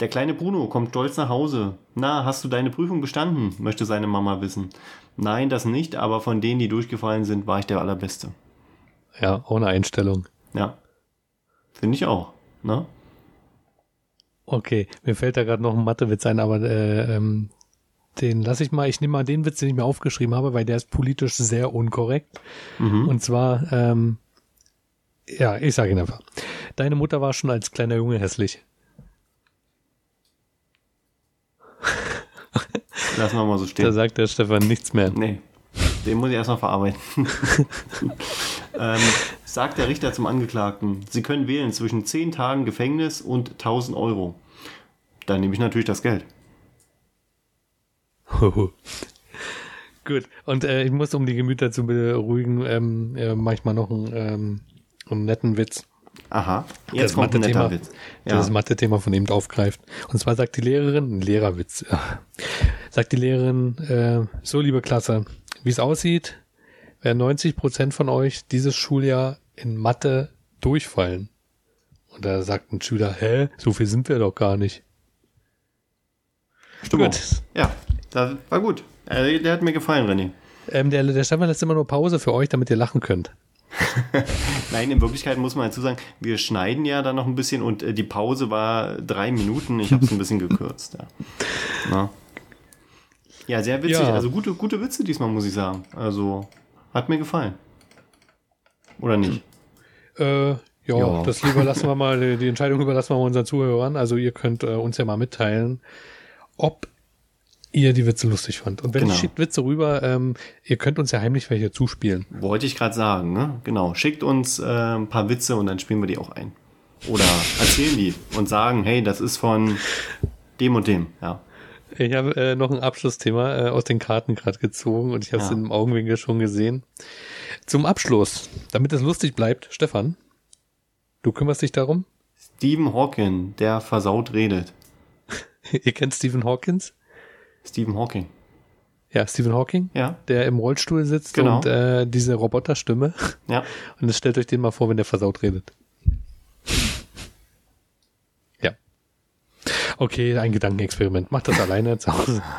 Speaker 2: Der kleine Bruno kommt stolz nach Hause. Na, hast du deine Prüfung bestanden? möchte seine Mama wissen. Nein, das nicht, aber von denen, die durchgefallen sind, war ich der Allerbeste.
Speaker 3: Ja, ohne Einstellung.
Speaker 2: Ja. Finde ich auch, ne?
Speaker 3: Okay, mir fällt da gerade noch ein Mathewitz ein, aber äh, ähm, den lasse ich mal. Ich nehme mal den Witz, den ich mir aufgeschrieben habe, weil der ist politisch sehr unkorrekt.
Speaker 2: Mhm.
Speaker 3: Und zwar, ähm, ja, ich sage ihn einfach. Deine Mutter war schon als kleiner Junge hässlich.
Speaker 2: Lassen wir mal so
Speaker 3: Da
Speaker 2: stehen.
Speaker 3: sagt der Stefan nichts mehr.
Speaker 2: Nee, den muss ich erstmal verarbeiten. ähm, sagt der Richter zum Angeklagten, Sie können wählen zwischen 10 Tagen Gefängnis und 1000 Euro. Dann nehme ich natürlich das Geld.
Speaker 3: Gut, und äh, ich muss, um die Gemüter zu beruhigen, ähm, äh, manchmal noch einen, ähm, einen netten Witz.
Speaker 2: Aha,
Speaker 3: Das
Speaker 2: jetzt kommt ein netter
Speaker 3: Mathe-Thema-
Speaker 2: Witz.
Speaker 3: Ja. Das Mathe-Thema von eben aufgreift. Und zwar sagt die Lehrerin, ein Lehrerwitz, ja. sagt die Lehrerin, äh, so liebe Klasse, wie es aussieht, werden 90 Prozent von euch dieses Schuljahr in Mathe durchfallen. Und da sagt ein Schüler, hä, so viel sind wir doch gar nicht.
Speaker 2: Stimmung.
Speaker 3: Gut.
Speaker 2: Ja, das war gut. Äh, der hat mir gefallen, René.
Speaker 3: Ähm, der, der Stefan lässt immer nur Pause für euch, damit ihr lachen könnt.
Speaker 2: Nein, in Wirklichkeit muss man dazu sagen, wir schneiden ja dann noch ein bisschen und äh, die Pause war drei Minuten. Ich habe es ein bisschen gekürzt. Ja. Ja, sehr witzig.
Speaker 3: Ja.
Speaker 2: Also gute, gute Witze diesmal, muss ich sagen. Also hat mir gefallen. Oder nicht?
Speaker 3: Äh, ja,
Speaker 2: Ja.
Speaker 3: das überlassen wir mal, die, Entscheidung überlassen wir mal unseren Zuhörern. Also ihr könnt äh, uns ja mal mitteilen, ob ihr die Witze lustig fand. Und wenn
Speaker 2: Genau.
Speaker 3: ihr schickt Witze rüber, ähm, ihr könnt uns ja heimlich welche zuspielen.
Speaker 2: Wollte ich gerade sagen, ne? Genau. Schickt uns äh, ein paar Witze und dann spielen wir die auch ein. Oder erzählen die und sagen, hey, das ist von dem und dem. Ja.
Speaker 3: Ich habe äh, noch ein Abschlussthema äh, aus den Karten gerade gezogen und ich habe es
Speaker 2: Ja.
Speaker 3: im Augenwinkel schon gesehen. Zum Abschluss, damit es lustig bleibt, Stefan, du kümmerst dich darum?
Speaker 2: Stephen Hawking, der versaut redet.
Speaker 3: ihr kennt Stephen Hawkins?
Speaker 2: Stephen Hawking.
Speaker 3: Ja, Stephen Hawking,
Speaker 2: Ja,
Speaker 3: der im Rollstuhl sitzt
Speaker 2: Genau.
Speaker 3: und äh, diese Roboterstimme.
Speaker 2: ja.
Speaker 3: Und jetzt stellt euch den mal vor, wenn der versaut redet. Ja. Okay, ein Gedankenexperiment. Macht das alleine zu Hause.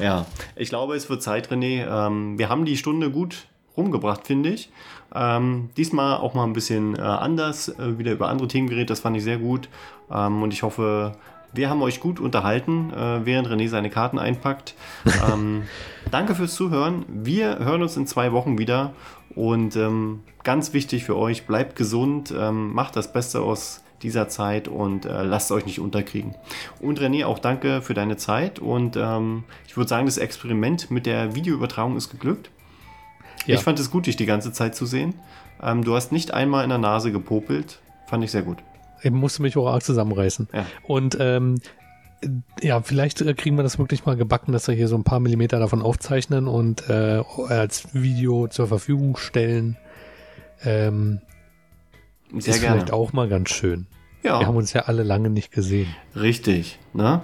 Speaker 2: Ja, ich glaube, es wird Zeit, René. Ähm, wir haben die Stunde gut rumgebracht, finde ich. Ähm, diesmal auch mal ein bisschen äh, anders, äh, wieder über andere Themen geredet, das fand ich sehr gut. Ähm, und ich hoffe, wir haben euch gut unterhalten, äh, während René seine Karten einpackt. ähm, danke fürs Zuhören. Wir hören uns in zwei Wochen wieder. Und ähm, ganz wichtig für euch, bleibt gesund, ähm, macht das Beste aus dieser Zeit und äh, lasst euch nicht unterkriegen. Und René, auch danke für deine Zeit. Und ähm, ich würde sagen, das Experiment mit der Videoübertragung ist geglückt.
Speaker 3: Ja.
Speaker 2: Ich fand es gut, dich die ganze Zeit zu sehen. Ähm, du hast nicht einmal in der Nase gepopelt. Fand ich sehr gut.
Speaker 3: Ich musste mich auch zusammenreißen.
Speaker 2: Ja.
Speaker 3: Und ähm, ja, vielleicht äh, kriegen wir das wirklich mal gebacken, dass wir hier so ein paar Millimeter davon aufzeichnen und äh, als Video zur Verfügung stellen. Ähm,
Speaker 2: Sehr
Speaker 3: ist
Speaker 2: gerne.
Speaker 3: vielleicht auch mal ganz schön.
Speaker 2: ja.
Speaker 3: Wir haben uns ja alle lange nicht gesehen.
Speaker 2: Richtig, ne?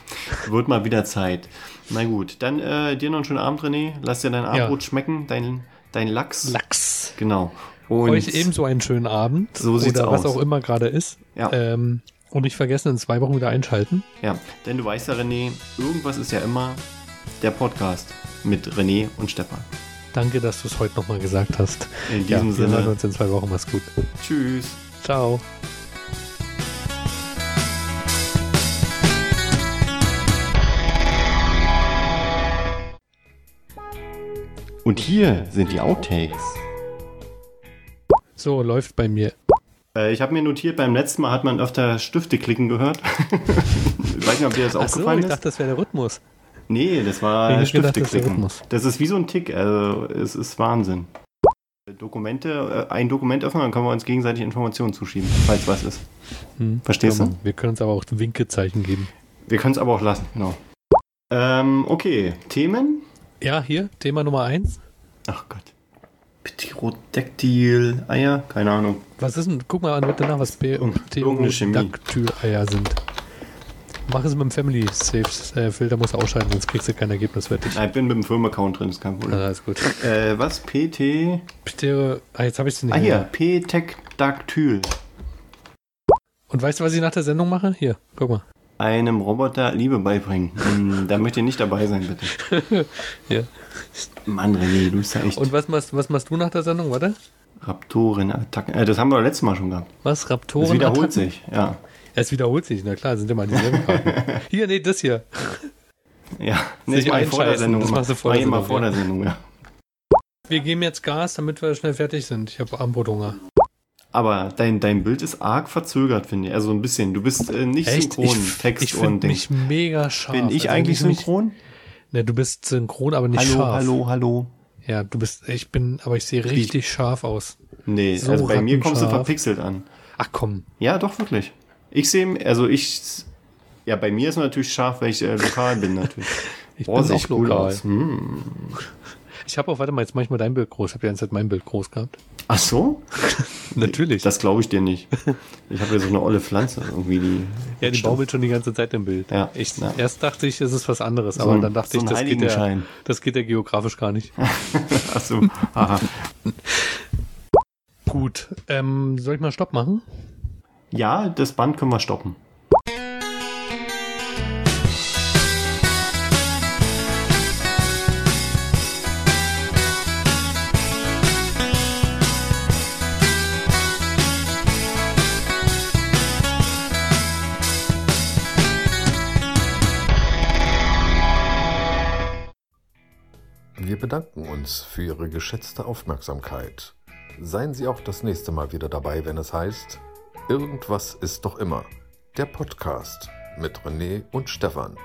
Speaker 2: Wird mal wieder Zeit. Na gut, dann äh, dir noch einen schönen Abend, René. Lass dir dein
Speaker 3: Ja.
Speaker 2: Abendbrot schmecken, dein, dein Lachs.
Speaker 3: Lachs.
Speaker 2: Genau. Und
Speaker 3: Euch ebenso einen schönen Abend.
Speaker 2: So sieht's
Speaker 3: oder was
Speaker 2: aus.
Speaker 3: auch immer gerade ist.
Speaker 2: Ja.
Speaker 3: Ähm, und nicht vergessen, in zwei Wochen wieder einschalten.
Speaker 2: Ja, denn du weißt ja, René, irgendwas ist ja immer der Podcast mit René und Stefan.
Speaker 3: Danke, dass du es heute nochmal gesagt hast.
Speaker 2: In
Speaker 3: Ja,
Speaker 2: diesem
Speaker 3: wir hören
Speaker 2: Sinne,
Speaker 3: uns in zwei Wochen. Mach's gut.
Speaker 2: tschüss.
Speaker 3: Ciao.
Speaker 2: Und hier sind die Outtakes.
Speaker 3: So, läuft bei mir.
Speaker 2: Äh, ich habe mir notiert, beim letzten Mal hat man öfter Stifte klicken gehört. ich weiß nicht, ob dir das
Speaker 3: Ach so,
Speaker 2: aufgefallen
Speaker 3: ich
Speaker 2: ist.
Speaker 3: dachte, das wäre der Rhythmus.
Speaker 2: Nee, das war
Speaker 3: Ich hab
Speaker 2: Stifte
Speaker 3: gedacht, das
Speaker 2: klicken.
Speaker 3: Rhythmus.
Speaker 2: Das ist wie so ein Tick, also es ist Wahnsinn. Dokumente, äh, ein Dokument öffnen, dann können wir uns gegenseitig Informationen zuschieben, falls was ist.
Speaker 3: Hm,
Speaker 2: Verstehst du?
Speaker 3: Wir können uns aber auch Winkezeichen geben.
Speaker 2: Wir können es aber auch lassen, genau. Ähm, okay, Themen?
Speaker 3: Ja, hier, Thema Nummer eins.
Speaker 2: Ach Gott. Pterodactyl, Eier? Keine Ahnung.
Speaker 3: Was ist denn, guck mal an bitte nach, was
Speaker 2: Chemie.
Speaker 3: Pterodactyl-Eier sind. Mach es mit dem Family Safe äh, Filter, muss ausschalten, sonst kriegst du kein Ergebnis fertig.
Speaker 2: Ich bin mit dem Firma-Account drin, ist kein Problem.
Speaker 3: Ah, ist gut.
Speaker 2: Äh, was? PT?
Speaker 3: Ptero, ah, jetzt habe ich es nicht
Speaker 2: Ah, hier. Pterodactyl.
Speaker 3: Und weißt du, was ich nach der Sendung mache? Hier, guck mal.
Speaker 2: Einem Roboter Liebe beibringen. Hm, da möchte ich nicht dabei sein, bitte.
Speaker 3: Ja.
Speaker 2: Mann, René, du bist ja echt
Speaker 3: Und was machst, was machst du nach der Sendung? Warte.
Speaker 2: Raptoren-Attacken. Äh, das haben wir doch letztes Mal schon gehabt.
Speaker 3: Was? Raptoren?
Speaker 2: Das wiederholt sich, ja.
Speaker 3: Es wiederholt sich, na klar, sind immer dieselben Karten. hier, nee, das hier.
Speaker 2: Ja, nee, das ich vor der Sendung.
Speaker 3: das machst du vor der Sendung,
Speaker 2: vor der Sendung, ja.
Speaker 3: Wir geben jetzt Gas, damit wir schnell fertig sind. Ich habe Abendbrothunger.
Speaker 2: Aber dein, dein Bild ist arg verzögert, finde ich. Also ein bisschen. Du bist äh, nicht synchron,
Speaker 3: ich,
Speaker 2: Text
Speaker 3: ich
Speaker 2: und Ding.
Speaker 3: mich mega scharf.
Speaker 2: Bin ich
Speaker 3: Also
Speaker 2: eigentlich
Speaker 3: mich-
Speaker 2: synchron?
Speaker 3: Ne, du bist synchron, aber nicht
Speaker 2: hallo,
Speaker 3: scharf.
Speaker 2: hallo, hallo.
Speaker 3: Ja, du bist, ich bin, aber ich sehe richtig scharf aus.
Speaker 2: Nee,
Speaker 3: So
Speaker 2: also bei mir kommst du verpixelt an.
Speaker 3: Ach komm.
Speaker 2: Ja, doch, wirklich. Ich sehe, also ich, ja, bei mir ist natürlich scharf, weil ich äh, lokal bin, natürlich.
Speaker 3: Ich
Speaker 2: Boah,
Speaker 3: bin auch
Speaker 2: cool
Speaker 3: lokal.
Speaker 2: aus. Hm.
Speaker 3: Ich habe auch, warte mal, jetzt mach ich mal dein Bild groß. Ich habe ja ganze Zeit mein Bild groß gehabt.
Speaker 2: Ach so?
Speaker 3: Natürlich.
Speaker 2: Das glaube ich dir nicht. Ich habe ja so eine olle Pflanze, irgendwie die.
Speaker 3: ja, die baumelt schon die ganze Zeit im Bild.
Speaker 2: Ja,
Speaker 3: Ich,
Speaker 2: ja.
Speaker 3: Erst dachte ich, es ist was anderes,
Speaker 2: So
Speaker 3: aber dann dachte
Speaker 2: so
Speaker 3: ich, das geht, ja, das geht ja geografisch gar nicht.
Speaker 2: Ach so. Aha.
Speaker 3: Gut, ähm, soll ich mal Stopp machen?
Speaker 2: Ja, das Band können wir stoppen.
Speaker 1: Bedanken uns für Ihre geschätzte Aufmerksamkeit. Seien Sie auch das nächste Mal wieder dabei, wenn es heißt Irgendwas ist doch immer. Der Podcast mit René und Stefan.